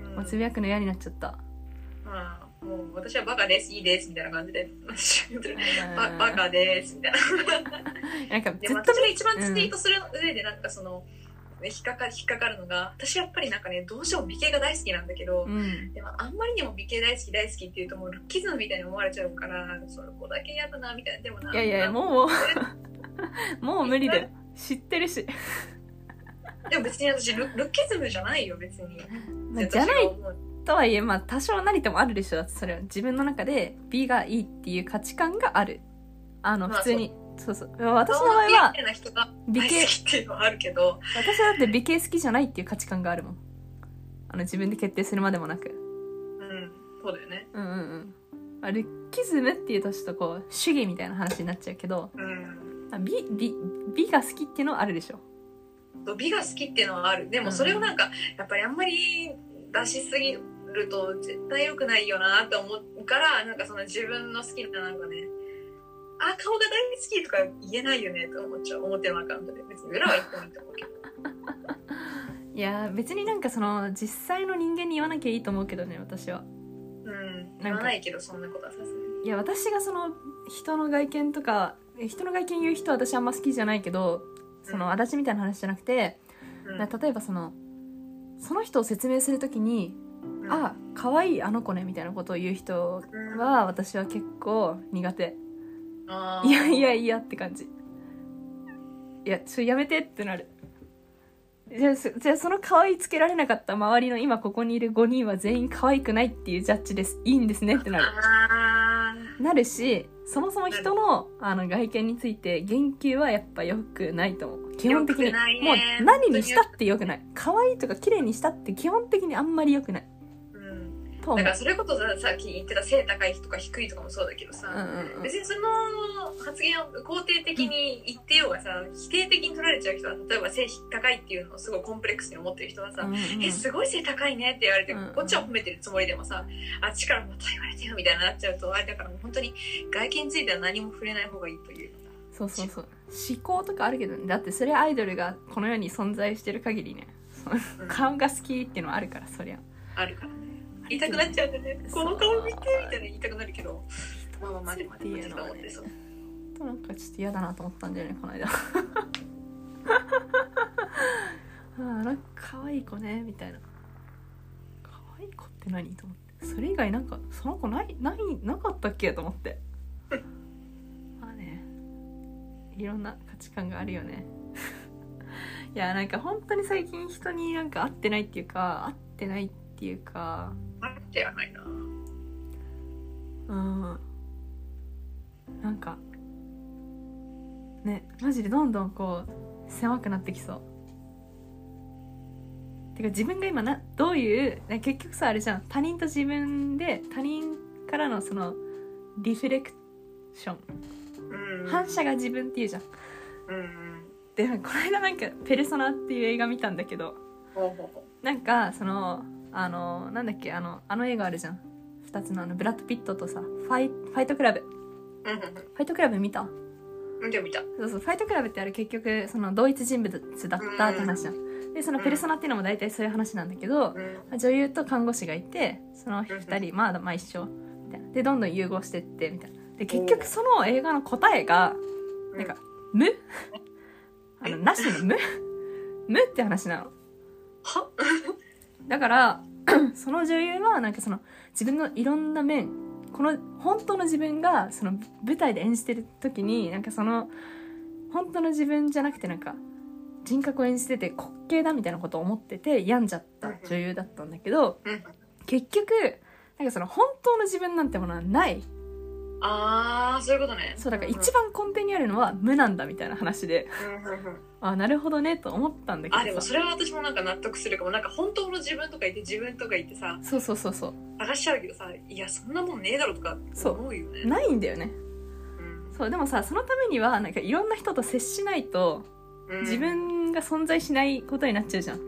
[SPEAKER 2] うん。
[SPEAKER 1] もうつぶやくの嫌になっちゃった。
[SPEAKER 2] まあ、もう私はバカです、いいです、みたいな感じで、ババカです、みたいな。
[SPEAKER 1] なんか
[SPEAKER 2] で
[SPEAKER 1] ずっと
[SPEAKER 2] も私が一番ツイートする上で、なんかその、引っかか引っかかるのが、私やっぱりなんかね、どうしても美形が大好きなんだけど、
[SPEAKER 1] うん。
[SPEAKER 2] でもあんまりにも美形大好き大好きっていうともうルッキズムみたいに思われちゃうから、そこだけ嫌だな、みたいな。でもな、
[SPEAKER 1] いやいやもう もう無理だよ。知ってるし、
[SPEAKER 2] でも別に私ル、ルッキズムじゃないよ、別に。
[SPEAKER 1] まあ、じゃないとはいえまあ多少なりともあるでしょだってそれは。自分の中で美がいいっていう価値観がある。あの
[SPEAKER 2] まあ
[SPEAKER 1] 普通にそうそう。私の場合は美形
[SPEAKER 2] っていうのはあるけど、
[SPEAKER 1] 私はだって美形好きじゃないっていう価値観があるもん。あの自分で決定するまでもなく。
[SPEAKER 2] うん、そうだよね。
[SPEAKER 1] うんうんうん。まあルッキズムっていうとちょっとこう主義みたいな話になっちゃうけど
[SPEAKER 2] うん。
[SPEAKER 1] まあ美美美が好きっていうのはあるでしょ？
[SPEAKER 2] 美が好きっていうのはある。でもそれをなんか、やっぱりあんまり出しすぎると絶対良くないよなって思うからなんかその自分の好きななんかねあ顔が大好きとか言えないよねと思っちゃう。思ってるアカウントで。別に裏は言ってもいいと思うけど。
[SPEAKER 1] いやー別になんかその実際の人間に言わなきゃいいと思うけどね私は。
[SPEAKER 2] うん。言わないけどそんなことはさすがに
[SPEAKER 1] いや私がその人の外見とかえ人の外見言う人は私あんま好きじゃないけどその
[SPEAKER 2] うん。
[SPEAKER 1] 足立みたいな話じゃなくて、
[SPEAKER 2] うん。
[SPEAKER 1] な例えばそのその人を説明するときに「
[SPEAKER 2] うん。
[SPEAKER 1] あ可愛いあの子ね」みたいなことを言う人は私は結構苦手いやいやいやって感じ。いやちょやめてってなる。じゃあそじゃあその可愛いつけられなかった周りの今ここにいる5人は全員可愛くないっていうジャッジです。いいんですねってなる。
[SPEAKER 2] あ
[SPEAKER 1] なるしそもそも人のあの外見について言及はやっぱ良くないと思う。基本的に、
[SPEAKER 2] ね。
[SPEAKER 1] もう何にしたって良くない。可愛いとか綺麗にしたって基本的にあんまり良くない
[SPEAKER 2] だからそれこそささっき言ってた背高いとか低いとかもそうだけどさ、
[SPEAKER 1] うんうんうん。
[SPEAKER 2] 別にその発言を肯定的に言ってようがさ否定的に取られちゃう人は例えば背高いっていうのをすごいコンプレックスに思ってる人はさ、
[SPEAKER 1] うんうん
[SPEAKER 2] えすごい背高いねって言われて、
[SPEAKER 1] うんうん
[SPEAKER 2] こっちは褒めてるつもりでもさあっちからまた言われてよみたいになっちゃうとあれだからもう本当に外見については何も触れない方がいいという。
[SPEAKER 1] そうそうそう。思考とかあるけどねだってそれアイドルがこの世に存在してる限りね。顔が好きっていうのはあるからそりゃ。
[SPEAKER 2] あるからね言いたくなっちゃうんでねこの顔見てみたいな言いたくなるけど。まあまあまあでもでもちょっと思ってそう
[SPEAKER 1] となんかちょっと嫌だなと思ったんだよねこの間ああなんか可愛い子ねみたいな。可愛い子って何と思って。それ以外なんかその子ないないなかったっけと思って。まあね。いろんな価値観があるよね。いやなんか本当に最近人になんか会ってないっていうか会ってないっていうか
[SPEAKER 2] ないな。
[SPEAKER 1] うんなんかねマジでどんどんこう狭くなってきそう。てか自分が今などういうね結局さあれじゃん。他人と自分で他人からのその reflection。
[SPEAKER 2] うん。
[SPEAKER 1] 反射が自分っていうじゃん。
[SPEAKER 2] うんうん。
[SPEAKER 1] でこの間なんか「ペルソナ」っていう映画見たんだけど。なんかそのあのなんだっけあのあの映画あるじゃん。2つのあのブラッド・ピットとさファイファイトクラブ。ファイトクラブ見た？
[SPEAKER 2] うんでも見た。
[SPEAKER 1] そうそうファイトクラブってあれ結局その同一人物だったって話じゃん、でそのペルソナっていうのも大体そういう話なんだけど、
[SPEAKER 2] うん。
[SPEAKER 1] 女優と看護師がいてその2人まあまあ一緒。みたいな。でどんどん融合してってみたいな。で結局その映画の答えがなんか「無」あのなしの「無」無って話なの。
[SPEAKER 2] は？
[SPEAKER 1] だから その女優はなんかその自分のいろんな面この本当の自分がその舞台で演じてる時になんかその本当の自分じゃなくてなんか人格を演じてて滑稽だみたいなことを思ってて病んじゃった女優だったんだけど
[SPEAKER 2] うん。
[SPEAKER 1] 結局なんかその本当の自分なんてものはない。
[SPEAKER 2] ああそういうことね。
[SPEAKER 1] そうだから一番根底にあるのは無なんだみたいな話であなるほどねと思ったんだけどさ。
[SPEAKER 2] あでもそれは私もなんか納得するかも。なんか本当の自分とか言って自分とか言ってさ
[SPEAKER 1] そうそうそうそう。
[SPEAKER 2] 探しちゃうけどさいやそんなもんねえだろとか
[SPEAKER 1] そう。
[SPEAKER 2] 思うよね。
[SPEAKER 1] ないんだよね。
[SPEAKER 2] うん。
[SPEAKER 1] そうでもさそのためにはなんかいろんな人と接しないと
[SPEAKER 2] うん。
[SPEAKER 1] 自分が存在しないことになっちゃうじゃん。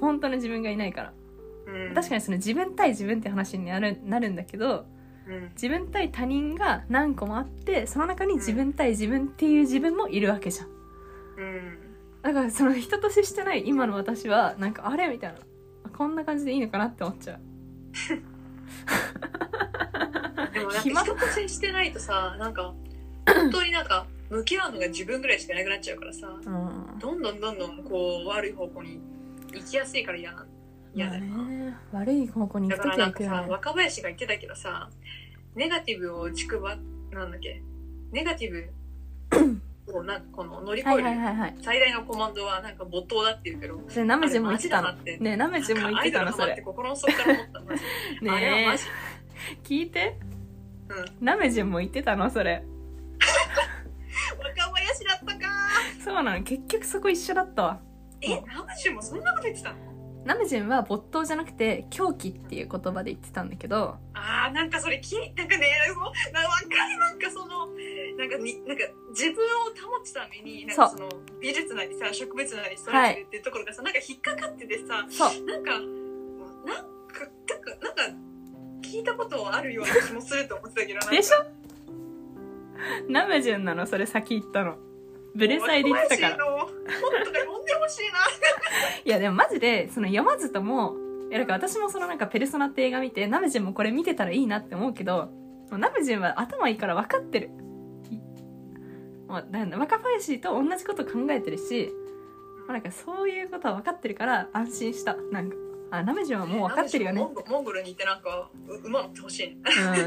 [SPEAKER 1] 本当の自分がいないから。
[SPEAKER 2] うん。
[SPEAKER 1] 確かにその自分対自分って話になるなるんだけど
[SPEAKER 2] うん。
[SPEAKER 1] 自分対他人が何個もあってその中に自分対自分っていう自分もいるわけじゃん。
[SPEAKER 2] うん
[SPEAKER 1] だからその人と接してない今の私はなんかあれみたいな。あこんな感じでいいのかなって思っちゃう。
[SPEAKER 2] でもなんか
[SPEAKER 1] 暇？
[SPEAKER 2] 人と接してないとさなんか本当になんか向き合うのが自分ぐらいしかいなくなっちゃうからさ
[SPEAKER 1] うん。
[SPEAKER 2] どんどんどんどんこう悪い方向に行きやすいから嫌な嫌
[SPEAKER 1] まあ
[SPEAKER 2] だ
[SPEAKER 1] ね悪い方向に行
[SPEAKER 2] だ
[SPEAKER 1] くときは行くよね。
[SPEAKER 2] 若林が言ってたけどさネガティブを軸ばなんだっけ？ネガティブをなんかこの乗り越
[SPEAKER 1] はい
[SPEAKER 2] える最大のコマンドはなんか没頭だって言うけど
[SPEAKER 1] それナメジも言ってたの？ねナメジも言ってたの？それ。
[SPEAKER 2] 心の底から思ったマジで。あれは
[SPEAKER 1] ね
[SPEAKER 2] マジ。
[SPEAKER 1] 聞いて。
[SPEAKER 2] うん。
[SPEAKER 1] ナメジも言ってたの？それ。
[SPEAKER 2] 若林だったか
[SPEAKER 1] そうなの？結局そこ一緒だったわ。
[SPEAKER 2] えナムジュもそんなこと言ってたの？
[SPEAKER 1] ナムジンは没頭じゃなくて狂気っていう言葉で言ってたんだけど
[SPEAKER 2] あーなんかそれきなんかねそのなわかるなんかそのなんかになんか自分を保つためになんかその美術なりさ植物なり育てるっていうところがさ、なんか引っかかっててさ
[SPEAKER 1] そう。
[SPEAKER 2] なんかなんかなんかなんか聞いたことあるような気もすると思ってたけどなんか
[SPEAKER 1] でしょナムジンなのそれ先言ったのブレサイで言ってたから。
[SPEAKER 2] 本とか読んでほしいな。い
[SPEAKER 1] やでもマジでその読まずともいやだから私もそのなんか「ペルソナ」って映画見てナムジンもこれ見てたらいいなって思うけどもうナムジンは頭いいから分かってる。若林と同じこと考えてるしもうなんかそういうことは分かってるから安心した。なんかあナムジンはもう分かってるよね。
[SPEAKER 2] モンゴルに行ってなんかう馬乗ってほしい。ね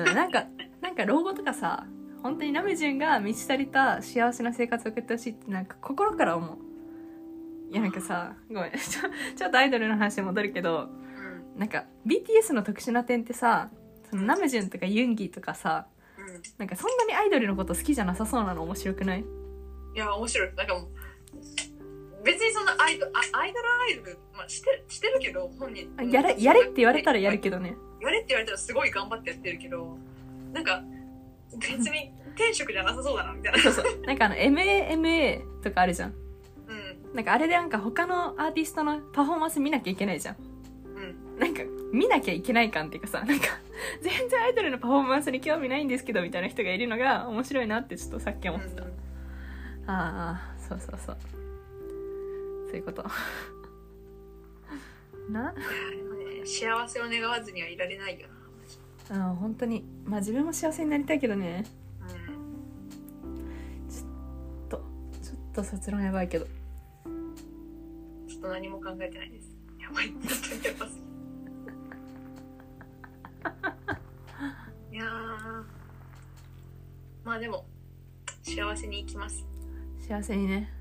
[SPEAKER 1] うんなんかなんか老後とかさ本当にナムジュンが満ち足りた幸せな生活を送ってほしいってなんか心から思う。いやなんかさごめん。ちょちょっとアイドルの話に戻るけど
[SPEAKER 2] うん
[SPEAKER 1] なんか BTS の特殊な点ってさそのナムジュンとかユンギとかさなんかそんなにアイドルのこと好きじゃなさそうなの面白くない？
[SPEAKER 2] いや面白い。なんかもう別にそんなアイドあアイドルアイドル、まあ、してしてるけど本人。
[SPEAKER 1] あやれやれって言われたらやるけどね。
[SPEAKER 2] やれって言われたらすごい頑張ってやってるけどなんか別に転職じゃなさそうだなみたいな。
[SPEAKER 1] そうそう。なんかあの MAMA とかあるじゃん。
[SPEAKER 2] うん。
[SPEAKER 1] なんかあれでなんか他のアーティストのパフォーマンス見なきゃいけないじゃん。
[SPEAKER 2] うん。
[SPEAKER 1] なんか見なきゃいけない感っていうかさなんか全然アイドルのパフォーマンスに興味ないんですけどみたいな人がいるのが面白いなってちょっとさっき思ってた、
[SPEAKER 2] うん
[SPEAKER 1] ああそうそうそう。そういうこと。な？
[SPEAKER 2] ね幸せを願わずにはいられないよな
[SPEAKER 1] あ本当に。まあ自分も幸せになりたいけどね。
[SPEAKER 2] うん。
[SPEAKER 1] ちょっと卒論やばいけど。
[SPEAKER 2] ちょっと何も考えてないです。やばい本当にやばす。ぎ いやー。まあでも幸せに生きます。
[SPEAKER 1] 幸せにね。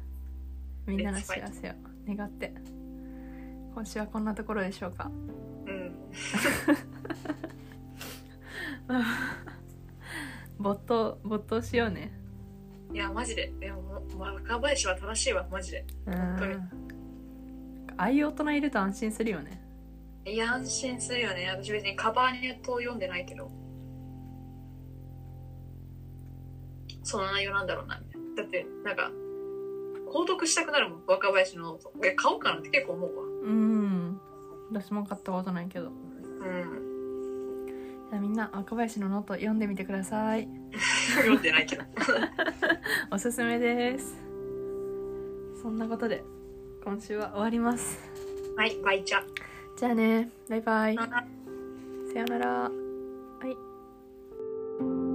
[SPEAKER 1] みんなの幸せを願って。今週はこんなところでしょうか。
[SPEAKER 2] うん
[SPEAKER 1] 没頭没頭しようね。
[SPEAKER 2] いやマジで。でも若林は正しいわマジで。
[SPEAKER 1] う
[SPEAKER 2] 当に。
[SPEAKER 1] んああいう大人いると安心するよね。
[SPEAKER 2] いや安心するよね。私別にカバーネットを読んでないけど。その内容なんだろうなみたいな。だってなんか購読したくなるもん若林のノート買おうかなって結構思うわ。
[SPEAKER 1] うん。私も買ったことないけど。
[SPEAKER 2] うん
[SPEAKER 1] じゃあみんな若林のノート読んでみてください。
[SPEAKER 2] 読んでないけど。
[SPEAKER 1] おすすめです。そんなことで今週は終わります。
[SPEAKER 2] はいバイチャ。
[SPEAKER 1] じゃあねバイバイ。
[SPEAKER 2] あ
[SPEAKER 1] さよなら。はい